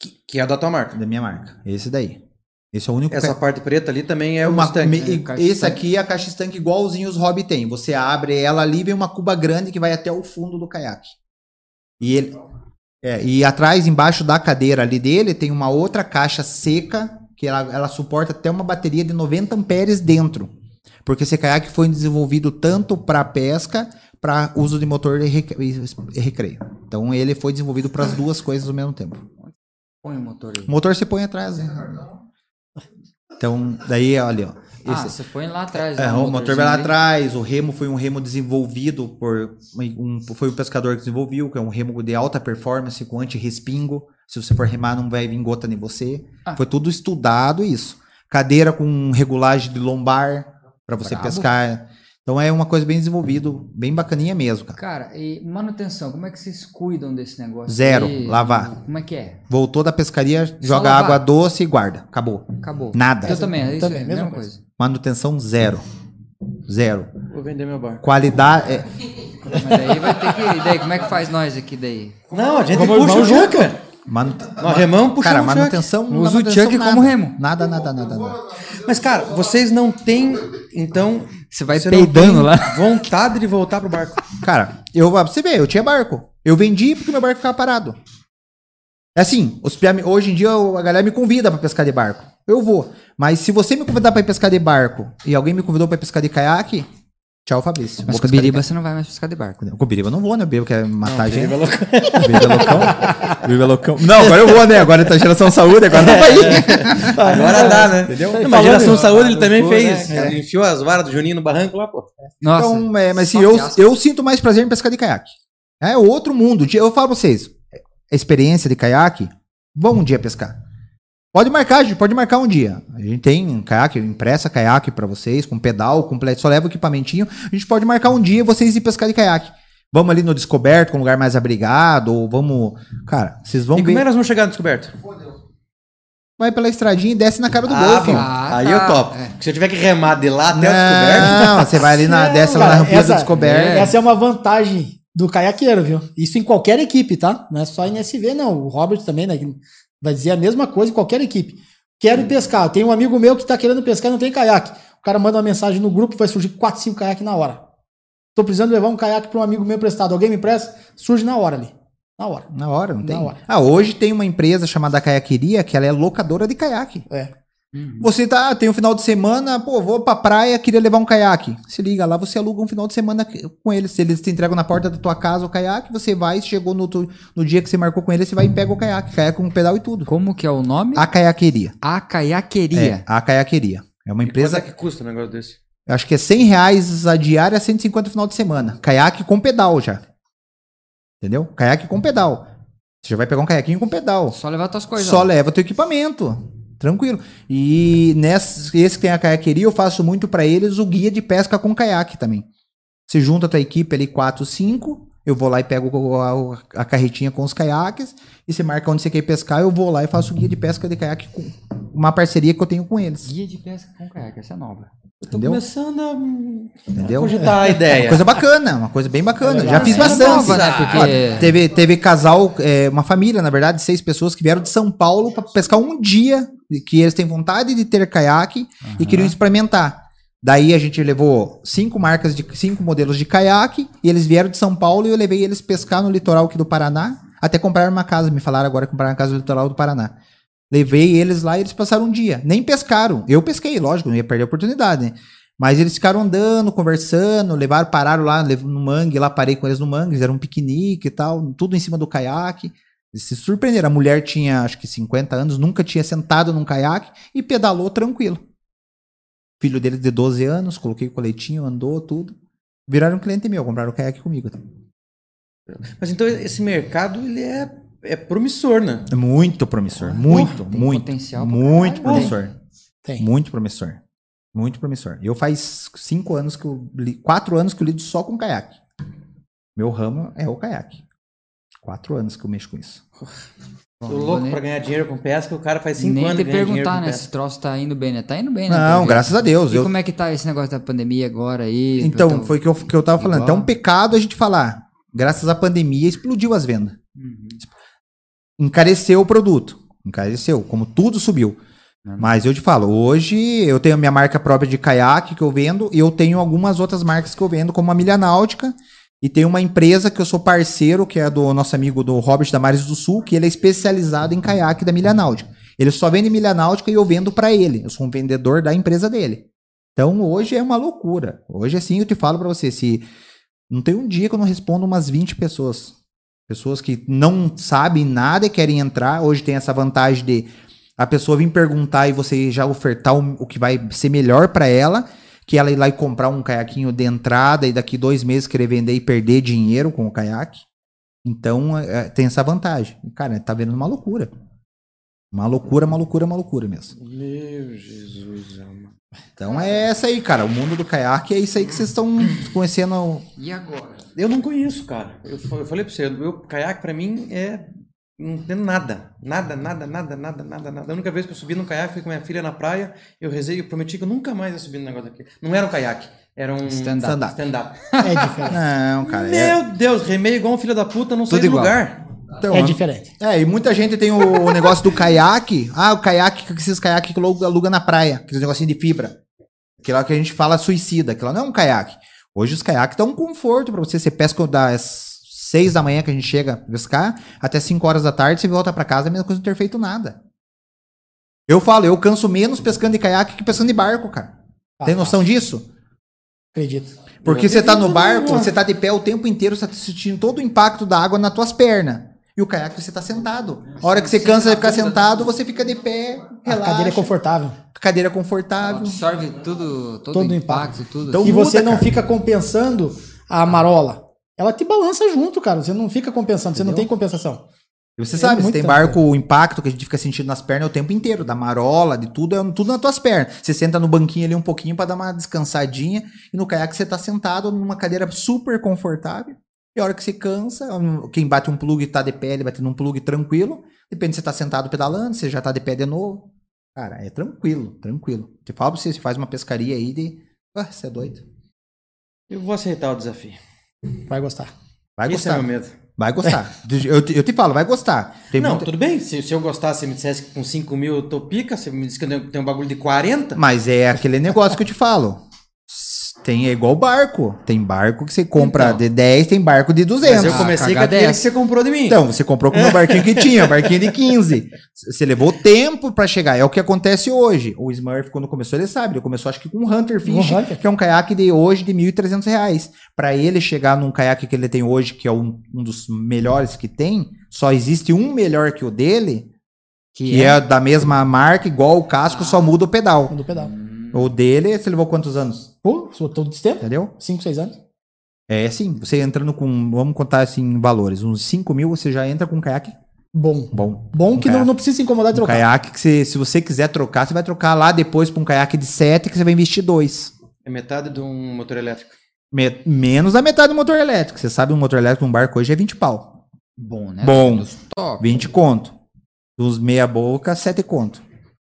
Que, que é da tua marca. da minha marca. Esse daí. Esse é o único Essa parte preta ali também é o Uma- Mustang. me- É, e- caixa esse estanque. aqui é a caixa estanque igualzinho os hobby tem. Você abre ela ali, vem uma cuba grande que vai até o fundo do caiaque. E ele é, e atrás, embaixo da cadeira ali dele, tem uma outra caixa seca que ela, ela suporta até uma bateria de 90 amperes dentro. Porque esse caiaque foi desenvolvido tanto para pesca, para uso de motor e recreio. Então ele foi desenvolvido para as duas coisas ao mesmo tempo. Põe o motor aí. O motor você põe atrás, né? Então, daí, olha, ó. Ah, Esse- você põe lá atrás. É, lá, o motor vai lá atrás, o remo foi um remo desenvolvido por um, foi o pescador que desenvolveu, que é um remo de alta performance com anti-respingo. Se você for remar, não vai vir gota em você. Ah. Foi tudo estudado isso. Cadeira com regulagem de lombar para você Brabo. pescar. Então é uma coisa bem desenvolvido, bem bacaninha mesmo, cara. Cara, e manutenção, como é que vocês cuidam desse negócio? Zero, aí? lavar. Como é que é? Voltou da pescaria, joga lavar. água doce e guarda. Acabou. Acabou. Nada. Eu também, é isso Também, aí, mesma mesma coisa. Manutenção zero. Zero. Vou vender meu barco. Qualidade. é- Mas daí vai ter que. E daí, como é que faz nós aqui daí? Não, a gente Vamos- puxa o junto. manute- Nós remamos, puxamos Cara, manutenção. Usa o manutenção chuck nada. como remo. Nada, nada, nada, nada. Mas, cara, vocês não têm, então... Você vai não peidando lá. vontade de voltar pro barco. Cara, eu, pra você ver, eu tinha barco. Eu vendi porque meu barco ficava parado. É assim, os hoje em dia a galera me convida pra pescar de barco. Eu vou. Mas se você me convidar pra ir pescar de barco e alguém me convidou pra ir pescar de caiaque, tchau, Fabrício. Mas Vou com o pescar de Biriba você não vai mais pescar de barco. Com o Biriba eu não vou, né? O Biriba quer matar a gente. Biriba é louco. O Biriba é loucão. O Biriba é loucão. Não, agora eu vou, né? Agora tá geração saúde, agora dá pra ir. Agora dá, né? Entendeu? Não, Mas geração saúde ele também loucura, fez. né, cara? Enfiou as varas do Juninho no barranco lá, pô. Nossa. Então, é, mas só assim, eu, fiasco. eu sinto mais prazer em pescar de caiaque. É outro mundo. Eu falo pra vocês, a experiência de caiaque, vamos um dia pescar. Pode marcar, gente, pode marcar um dia. A gente tem um caiaque, impressa caiaque pra vocês, com pedal completo, só leva o equipamentinho. A gente pode marcar um dia vocês ir pescar de caiaque. Vamos ali no descoberto, com um lugar mais abrigado, ou vamos. Cara, vocês vão E como é ver. que nós vamos chegar no descoberto? Vai pela estradinha e desce na cara do Ah, golfe. Ah, Aí tá. eu topo. É. Se eu tiver que remar de lá até o descoberto... Não, você vai ali na, desce lá na rampinha essa- do descoberto. É. Essa é uma vantagem do caiaqueiro, viu? Isso em qualquer equipe, tá? Não é só NSV, não. O Robert também né, vai dizer a mesma coisa em qualquer equipe. Quero ir pescar. Tem um amigo meu que tá querendo pescar e não tem caiaque. O cara manda uma mensagem no grupo, vai surgir 4, 5 caiaques na hora. Tô precisando levar um caiaque para um amigo meu emprestado. Alguém me empresta? Surge na hora ali. Na hora. Na hora, não tem. Na hora. Ah, hoje tem uma empresa chamada Caiaqueria, que ela é locadora de caiaque. É. Você tá, tem um final de semana, pô, vou pra praia, queria levar um caiaque. Se liga lá, você aluga um final de semana com eles. Eles te entregam na porta da tua casa o caiaque, você vai, chegou no, tu- no dia que você marcou com eles, você vai e pega o caiaque. Caiaque com pedal e tudo. Como que é o nome? A Caiaqueria. A É, Caiaqueria. a Caiaqueria. É uma Empresa empresa, que custa um negócio desse? eu acho que é 100 reais a diária, 150 no final de semana. Caiaque com pedal já. Entendeu? Caiaque com pedal. Você já vai pegar um caiaquinho com pedal. Só levar tuas coisas. Só leva teu equipamento. Tranquilo. E nessa, esse que tem a caiaqueria, eu faço muito pra eles o guia de pesca com caiaque também. Você junta a tua equipe ali 4, 5, eu vou lá e pego a, a carretinha com os caiaques, e você marca onde você quer pescar, eu vou lá e faço o guia de pesca de caiaque com uma parceria que eu tenho com eles. Guia de pesca com caiaque, essa é nova. Eu tô Entendeu? começando a Entendeu? cogitar a Uma ideia. coisa bacana, uma coisa bem bacana. Já fiz É bastante. nova, né? Porque- Ó, teve, teve casal, é, uma família, na verdade, seis pessoas que vieram de São Paulo para pescar um dia, que eles têm vontade de ter caiaque e queriam experimentar. Daí a gente levou cinco marcas de cinco modelos de caiaque e eles vieram de São Paulo e eu levei eles pescar no litoral aqui do Paraná, até comprar uma casa, me falaram agora que compraram uma casa no litoral do Paraná. Levei eles lá e eles passaram um dia. Nem pescaram. Eu pesquei, lógico, não ia perder a oportunidade, né? Mas eles ficaram andando, conversando, levaram, pararam lá no mangue, lá parei com eles no mangue, fizeram um piquenique e tal, tudo em cima do caiaque. Eles se surpreenderam. A mulher tinha, acho que 50 anos, nunca tinha sentado num caiaque e pedalou tranquilo. Filho dele de 12 anos, coloquei o coletinho, andou, tudo. Viraram cliente meu, compraram o caiaque comigo. Mas então esse mercado, ele é, é promissor, né? É muito promissor, muito, tem muito, potencial muito caralho. promissor. Tem. Muito promissor. Muito promissor. Eu faz cinco anos que eu li, quatro anos que eu lido só com caiaque. Meu ramo é o caiaque. Quatro anos que eu mexo com isso. Tô louco nem- pra ganhar dinheiro com pesca, o cara faz cinco Nem anos te perguntar, né? pesca. Se troço tá indo bem, né? Tá indo bem, né? Não, graças a Deus. E Eu, como é que tá esse negócio da pandemia agora aí? então, Então- foi o que eu, que eu tava falando. Igual. Então, é um pecado a gente falar. Graças à pandemia, explodiu as vendas. Uhum. Encareceu o produto. Encareceu, como tudo subiu. Mas eu te falo, hoje eu tenho a minha marca própria de caiaque que eu vendo e eu tenho algumas outras marcas que eu vendo, como a Milha Náutica. E tem uma empresa que eu sou parceiro, que é do nosso amigo do Robert da Mares do Sul, que ele é especializado em caiaque da Milha Náutica. Ele só vende Milha Náutica e eu vendo para ele. Eu sou um vendedor da empresa dele. Então hoje é uma loucura. Hoje assim eu te falo para você, se não tem um dia que eu não respondo umas 20 pessoas. Pessoas que não sabem nada e querem entrar. Hoje tem essa vantagem de a pessoa vir perguntar e você já ofertar o, o que vai ser melhor pra ela, que ela ir lá e comprar um caiaquinho de entrada e daqui dois meses querer vender e perder dinheiro com o caiaque. Então, é, tem essa vantagem. Cara, tá vendo uma loucura. Uma loucura, uma loucura, uma loucura mesmo. Meu Jesus, amado. Então é essa aí, cara. O mundo do caiaque é isso aí que vocês estão conhecendo. E agora? Eu não conheço, cara. Eu, eu falei pra você, eu, caiaque pra mim é. Não tem nada. Nada, nada, nada, nada, nada, nada. A única vez que eu subi num caiaque foi com minha filha na praia. Eu rezei e prometi que eu nunca mais ia subir num negócio aqui. Não era um caiaque, era um Stand-up. Stand-up. stand-up. É diferente. Não, cara. é- Meu Deus, remei igual um filho da puta, não Tudo do lugar. Então, É diferente. É, e muita gente tem o, o negócio do caiaque. Ah, o caiaque, esses caiaques que aluga, aluga na praia. Aqueles negocinho de fibra. Aquilo lá que a gente fala suicida. Aquilo lá não é um caiaque. Hoje os caiaques dão um conforto pra você. Você pesca das seis da manhã que a gente chega a pescar, até 5 horas da tarde, você volta pra casa, é a mesma coisa não ter feito nada. Eu falo, eu canso menos pescando de caiaque que pescando de barco, cara. Ah, Tem noção disso? Acredito. Porque você tá no barco, você tá de pé o tempo inteiro, você tá sentindo todo o impacto da água nas tuas pernas. E o caiaque você tá sentado. A hora que você cansa de ficar sentado, você fica de pé, A relaxa. cadeira é confortável. Cadeira confortável. Absorve tudo, todo, Todo o o impacto, tudo. Então- e muda, você não cara. fica compensando a marola. Ela te balança junto, cara. Você não fica compensando, você não tem compensação. E você É sabe, você tem barco, o impacto que a gente fica sentindo nas pernas o tempo inteiro, da marola, de tudo, é tudo nas tuas pernas. Você senta no banquinho ali um pouquinho pra dar uma descansadinha, e no caiaque você tá sentado numa cadeira super confortável. E a hora que você cansa, um, quem bate um plug tá de pé, ele bate num plug tranquilo. Depende se você tá sentado pedalando, você já tá de pé de novo. Cara, é tranquilo, tranquilo. Te falo pra você, você faz uma pescaria aí de. Ah, você é doido. Eu vou aceitar o desafio. Vai gostar. Vai Esse é gostar. meu medo. Vai gostar. eu, te, eu te falo, vai gostar. Tem não, muita- tudo bem. Se, se eu gostasse, você me dissesse que com 5 mil eu tô pica, você me disse que eu tenho- tem um bagulho de 40. Mas é aquele negócio que eu te falo. Tem é igual barco. Tem barco que você compra Então. de 10, tem barco de 200. Mas eu Ah, comecei com cagada aquele é que você comprou de mim. Então, você comprou com o meu barquinho que tinha, barquinho de 15. Você levou tempo pra chegar. É o que acontece hoje. O Smurf, quando começou, ele sabe. Ele começou, acho que com um Hunter Fish, Um Hunter. que é um caiaque de hoje de 1.300 reais. Pra ele chegar num caiaque que ele tem hoje, que é um, um dos melhores que tem, só existe um melhor que o dele, que é, da mesma marca, igual o casco, só muda o pedal. Do pedal. O dele, você levou quantos anos? Pô, sou todo esse tempo? Entendeu? 5, 6 anos? É assim, você entrando com, vamos contar assim, em valores, uns 5 mil, você já entra com um caiaque Bom. bom. Bom Um que não, não precisa se incomodar de Um trocar. caiaque que você, se você quiser trocar, você vai trocar lá depois pra um caiaque de 7 que você vai investir dois. É metade de um motor elétrico. Me- menos da metade do motor elétrico. Você sabe, um motor elétrico num barco hoje é 20 pau. Bom, né? Bom. Dos top. 20 conto. Dos meia boca, 7 conto.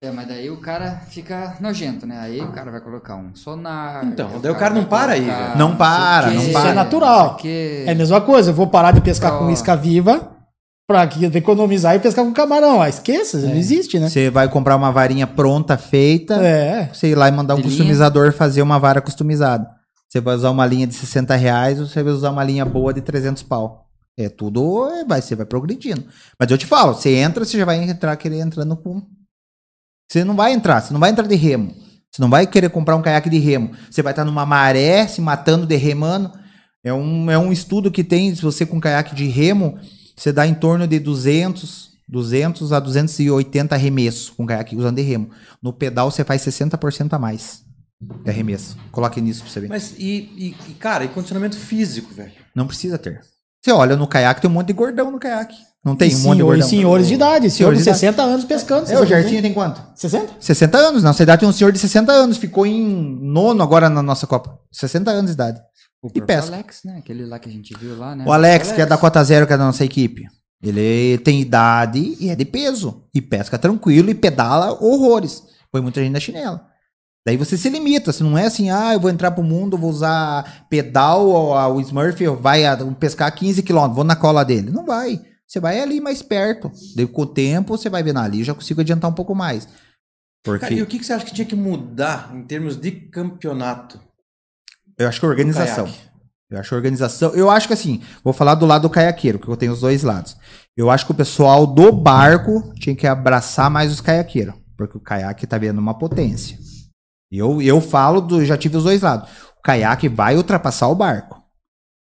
É, mas daí o cara fica nojento, né? Aí o cara vai colocar um sonar. Então, aí daí o cara não vai para aí, colocar. Não para, não para. Isso é natural. porque- É a mesma coisa, eu vou parar de pescar com isca viva pra que- economizar e pescar com camarão. Ah, esqueça, não existe, né? Você vai comprar uma varinha pronta, feita. É. Você ir lá e mandar um De linha. customizador fazer uma vara customizada. Você vai usar uma linha de 60 reais ou você vai usar uma linha boa de 300 pau. É tudo, é, vai, você vai progredindo. Mas eu te falo, você entra, você já vai entrar querer entrando com. Você não vai entrar, você não vai entrar de remo. Você não vai querer comprar um caiaque de remo. Você vai estar numa maré, se matando de remando. É um, é um estudo que tem, se você com caiaque de remo, você dá em torno de 200, 200 a 280 arremesso com caiaque usando de remo. No pedal você faz 60% a mais de arremesso. Coloque nisso pra você ver. Mas, e, e- e, cara, e condicionamento físico, velho? Não precisa ter. Você olha no caiaque, tem um monte de gordão no caiaque. Não tem E um monte de senhor- gordão. senhores de idade, senhor Senhores de de idade. 60 anos pescando. É, o 60 Jartinho tem quanto? 60? 60 anos. Na nossa idade tem um senhor de 60 anos. Ficou em nono agora na nossa Copa. 60 anos de idade. O E pesca. Alex, né? Aquele lá que a gente viu lá, né? O Alex, que é da Cota Zero, que é da nossa equipe. Ele tem idade e é de peso. E pesca tranquilo e pedala horrores. Põe muita gente na chinela. Daí você se limita. Você não é assim, ah, eu vou entrar pro mundo, vou usar pedal, ou, ah, o Smurf vai ah, pescar 15 km, vou na cola dele. Não vai. Você vai ali mais perto. Daí com o tempo você vai vendo ali, já consigo adiantar um pouco mais. Porque Cara, e o que, que você acha que tinha que mudar em termos de campeonato? Eu acho que a organização. Eu acho a organização. Eu acho que assim, vou falar do lado do caiaqueiro, que eu tenho os dois lados. Eu acho que o pessoal do barco tinha que abraçar mais os caiaqueiros, porque o caiaque tá vendo uma potência. Eu, eu falo, do, já tive os dois lados. O caiaque vai ultrapassar o barco.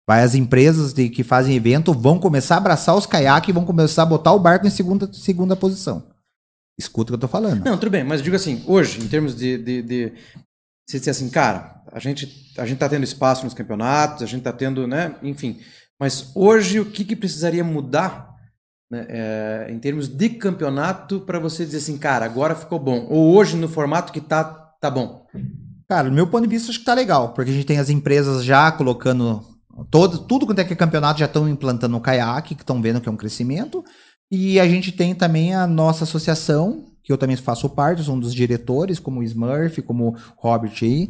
Vai as empresas de, que fazem evento vão começar a abraçar os caiaques e vão começar a botar o barco em segunda, segunda posição. Escuta o que eu tô falando. Não, tudo bem, mas digo assim, hoje, em termos de. de, de você dizer assim, cara, a gente, a gente tá tendo espaço nos campeonatos, a gente tá tendo, né? Enfim. Mas hoje, o que, que precisaria mudar né, é, em termos de campeonato para você dizer assim, cara, agora ficou bom? Ou hoje, no formato que tá, tá bom? Cara, do meu ponto de vista, acho que tá legal, porque a gente tem as empresas já colocando todo, tudo quanto é que é campeonato já estão implantando o caiaque, que estão vendo que é um crescimento. E a gente tem também a nossa associação, que eu também faço parte, sou um dos diretores, como o Smurf, como o Robert aí.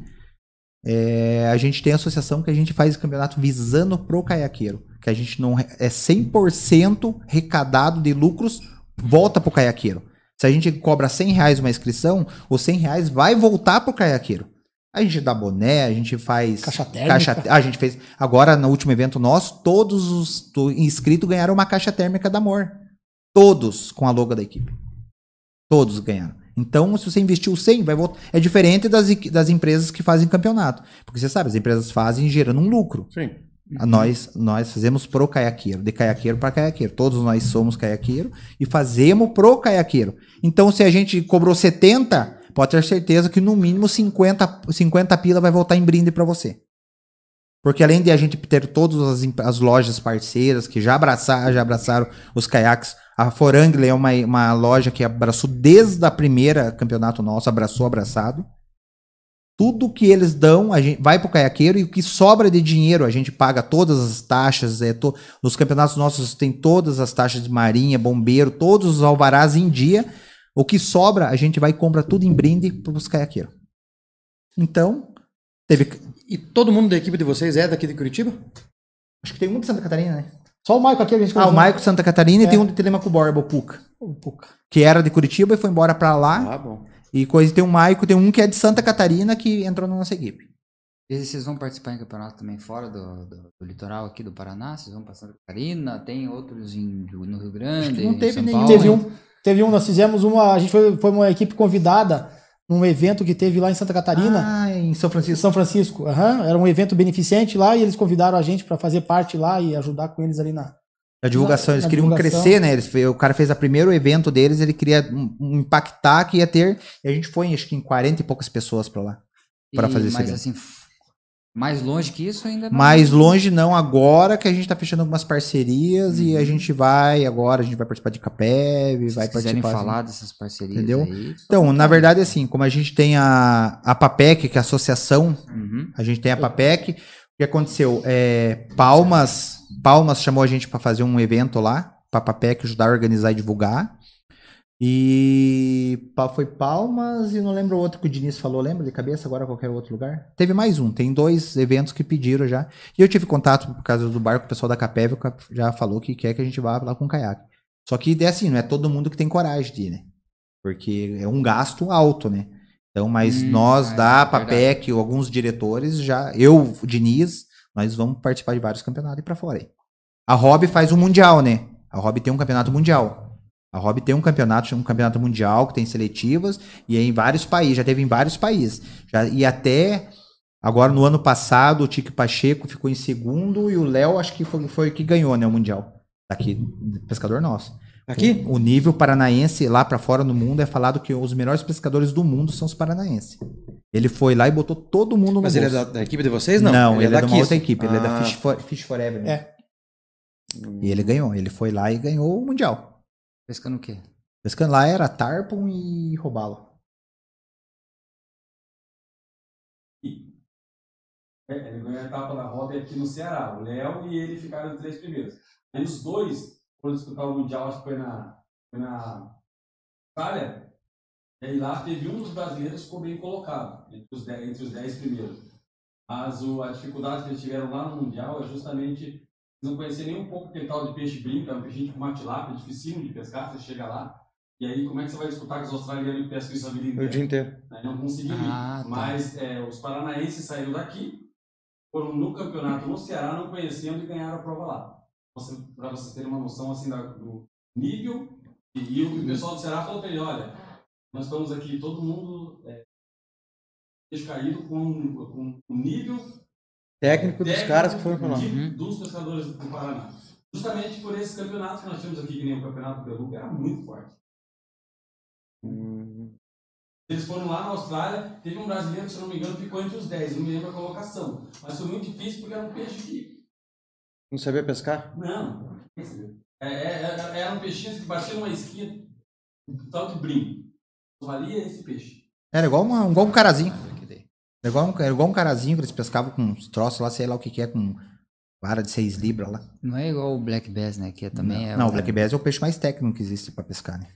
É, a gente tem a associação que a gente faz campeonato visando pro caiaqueiro. Que a gente não é 100% recadado de lucros, volta pro caiaqueiro. Se a gente cobra 100 reais uma inscrição, os 100 reais vai voltar pro caiaqueiro. A gente dá boné, a gente faz. Caixa térmica. a gente fez. Agora, no último evento nosso, todos os inscritos ganharam uma caixa térmica da Amor. Todos com a logo da equipe. Todos ganharam. Então, se você investiu 100, vai voltar. É diferente das, das empresas que fazem campeonato. Porque você sabe, as empresas fazem gerando um lucro. Sim. A Nós, nós fazemos pro caiaqueiro, de caiaqueiro para caiaqueiro. Todos nós somos caiaqueiro e fazemos pro caiaqueiro. Então, se a gente cobrou 70, pode ter certeza que no mínimo 50, 50 pila vai voltar em brinde para você. Porque além de a gente ter todas as, as lojas parceiras que já abraçaram, já abraçaram os caiaques, a Forangle é uma, uma loja que abraçou desde a primeira campeonato nosso, abraçou abraçado. Tudo que eles dão, a gente vai pro caiaqueiro e o que sobra de dinheiro, a gente paga todas as taxas, é to, nos campeonatos nossos tem todas as taxas de marinha, bombeiro, todos os alvarás em dia. O que sobra, a gente vai e compra tudo em brinde pros caiaqueiros. Então, teve E todo mundo da equipe de vocês é daqui de Curitiba? acho que tem um de Santa Catarina, né? Só o Maico aqui a gente Ah, o. Maico Santa Catarina e É. tem um de Telemaco Borba, o Puca, O Puca. que era de Curitiba e foi embora pra lá. Ah, bom. E coisa tem um Maico, tem um que é de Santa Catarina que entrou na nossa equipe. E vocês vão participar em campeonato também fora do, do, do litoral aqui do Paraná? Vocês vão pra Santa Catarina? Tem outros em, no Rio Grande? não em teve São nenhum. Paulo? Teve um, teve um, nós fizemos uma. A gente foi, foi uma equipe convidada num evento que teve lá em Santa Catarina. Ah, em São Francisco. São Francisco, aham. era um evento beneficente lá e eles convidaram a gente para fazer parte lá e ajudar com eles ali na. A divulgação, eles Na queriam divulgação. crescer, né? Eles, o cara fez o primeiro evento deles, ele queria impactar que ia ter. E a gente foi, acho que em 40 e poucas pessoas pra lá. Pra E- fazer esse Mas evento. assim, mais longe que isso ainda não. Mais longe não, agora que a gente tá fechando algumas parcerias e a gente vai, agora a gente vai participar de Capeb, Se vai participar. falar dessas parcerias Entendeu? aí. Então, na verdade, assim, como a gente tem a, a PAPEC, que é a associação, Uhum. a gente tem a PAPEC, o que aconteceu? É, Palmas, Palmas chamou a gente para fazer um evento lá, para a PAPEC ajudar a organizar e divulgar. E foi Palmas e não lembro o outro que o Diniz falou, lembra de cabeça agora qualquer outro lugar? Teve mais um, tem dois eventos que pediram já. E eu tive contato por causa do barco, o pessoal da Capev o Cap- já falou que quer que a gente vá lá com caiaque. Só que é assim, não é todo mundo que tem coragem de ir, né? Porque é um gasto alto, né? Então, mas Hum, nós é, da é PAPEC, ou alguns diretores, já, eu, o Diniz, nós vamos participar de vários campeonatos e pra fora aí. A Rob faz o Mundial, né? A Rob tem um campeonato mundial. A Rob tem um campeonato, um campeonato mundial que tem seletivas e é em vários países, já teve em vários países. Já, e até agora no ano passado o Tique Pacheco ficou em segundo e o Léo acho que foi, foi o que ganhou, né, o mundial. Daqui, pescador nosso. Aqui? O nível paranaense lá pra fora no mundo é falado que os melhores pescadores do mundo são os paranaenses. Ele foi lá e botou todo mundo no Mas ele é bolso. da, da equipe de vocês? Não, Não, ele, é, de daqui. uma outra equipe, ele é da Ah, Fish, For- Fish Forever. né? É. E ele ganhou, ele foi lá e ganhou o mundial. Pescando o quê? Pescando lá era Tarpon e Robalo. É, ele ganhou a etapa da roda aqui no Ceará. O Léo e ele ficaram os três primeiros. Aí os dois foram disputar o Mundial, acho que foi na, foi na Itália. E aí lá teve um dos brasileiros que ficou bem colocado, entre os dez, entre os dez primeiros. Mas o, a dificuldade que eles tiveram lá no Mundial é justamente não conhecer nem um pouco aquele tal de peixe brinca, um peixinho com uma tilápia, dificílimo de pescar, você chega lá. E aí, como é que você vai disputar com os australianos que pescam isso a vida O inteira? dia inteiro. não conseguiram Ah, tá. Mas é, os paranaenses saíram daqui, foram no campeonato no Ceará, não conhecendo e ganharam a prova lá. Para vocês terem uma noção assim da- do nível. E, e o pessoal do Ceará falou para ele: olha, nós estamos aqui, todo mundo é, caído com, com o nível Técnico dos técnico caras que foram lá. de- Uhum. dos pescadores do Paraná. Justamente por esses campeonatos que nós tínhamos aqui, que nem o Campeonato do Peru, que era muito forte. Eles foram lá na Austrália, teve um brasileiro, se não me engano, ficou entre os 10, não me lembro a colocação. Mas foi muito difícil porque era um peixe que. Não sabia pescar? Não. É, é, é, eram peixinhos que batiam uma esquina, tal de brinco. Só valia esse peixe. Era igual, uma, igual um carazinho. Era igual, um, era igual um carazinho que eles pescavam com uns troços lá, sei lá o que, que é, com vara de 6 libras lá. Não é igual o Black Bass, né? Que é também é não, um o Black Bass é o peixe mais técnico que existe pra pescar, né?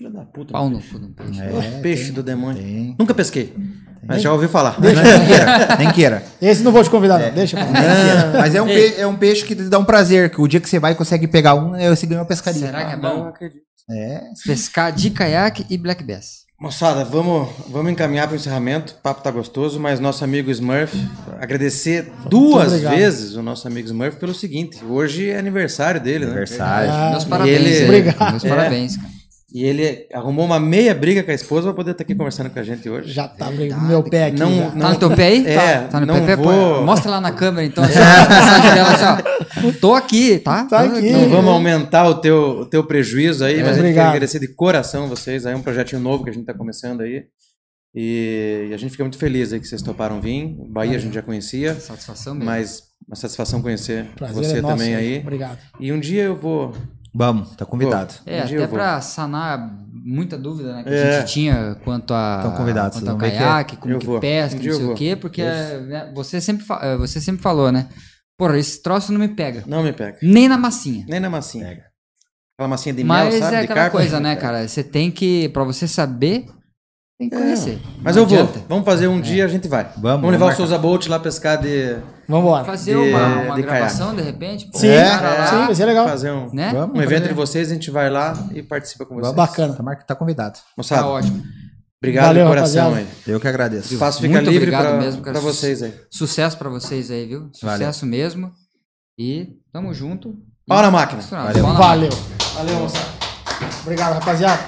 Filho da puta. pau no peixe. cu um peixe. É, peixe tem, do demônio. Tem. Nunca pesquei. Mas já ouvi falar. Nem queira, nem queira. Esse não vou te convidar, não. Deixa. Nem queira. Mas é um, pe- é um peixe que te dá um prazer, que o dia que você vai e consegue pegar um, você ganha uma pescaria. Será que é Não bom? acredito. É. Pescar de caiaque e Black Bass. Moçada, vamos, vamos encaminhar para o encerramento. O papo tá gostoso, mas nosso amigo Smurf, agradecer duas vezes o nosso amigo Smurf pelo seguinte: hoje é aniversário dele, né? Aniversário. Ah, Meus parabéns. ele-. Obrigado. Meus É. parabéns, cara. E ele arrumou uma meia briga com a esposa para poder estar aqui conversando com a gente hoje. Já tá no meu pé aqui. Não- não- Tá no teu pé aí? É, tá no não pé? Pô, vou- Mostra lá na câmera, então. assim, a mensagem dela, assim, ó. Tô aqui, tá? Tá aqui. Não vamos aumentar o teu, o teu prejuízo aí, mas a gente quer Obrigado. agradecer de coração vocês. Aí é um projetinho novo que a gente está começando aí. E, e a gente fica muito feliz aí que vocês toparam vir. O Bahia a gente já conhecia, Satisfação mesmo. mas uma satisfação conhecer Prazer você é nosso, também aí. Obrigado. E um dia eu vou. Vamos, tá convidado. É, Um até pra sanar muita dúvida né, que É. a gente tinha quanto a Estão convidados, quanto ao vamos ver que é. caiaque, como Eu que vou. pesca, Um não sei o quê, porque é, né, você, sempre eh, você sempre falou, né? Porra, esse troço não me pega. Não me pega. Nem na massinha. Nem na massinha. Aquela massinha de Mas mel, sabe? é de aquela coisa, né, cara? Você tem que, pra você saber, tem que conhecer. Mas Não eu vou. adianta. Vamos fazer um dia, a gente vai. Vamos, vamos levar o. Souza Bolt lá pescar de. Vambora. Fazer De- uma, uma de gravação, de repente. pô, Sim, cara lá, sim, vai ser legal. Fazer um, Né? Vamos, um evento de vocês, a gente vai lá e participa com vocês. Bacana. Tá, mar- tá convidado. Moçada, Tá ótimo. obrigado Valeu, de coração rapaziada. aí. Eu que agradeço. O espaço fica Muito livre obrigado pra, mesmo, cara. pra vocês aí. Sucesso pra vocês aí, viu? Sucesso mesmo. E tamo junto. Pau na máquina. Valeu. Pau na Valeu. Valeu, moçada. Obrigado, rapaziada.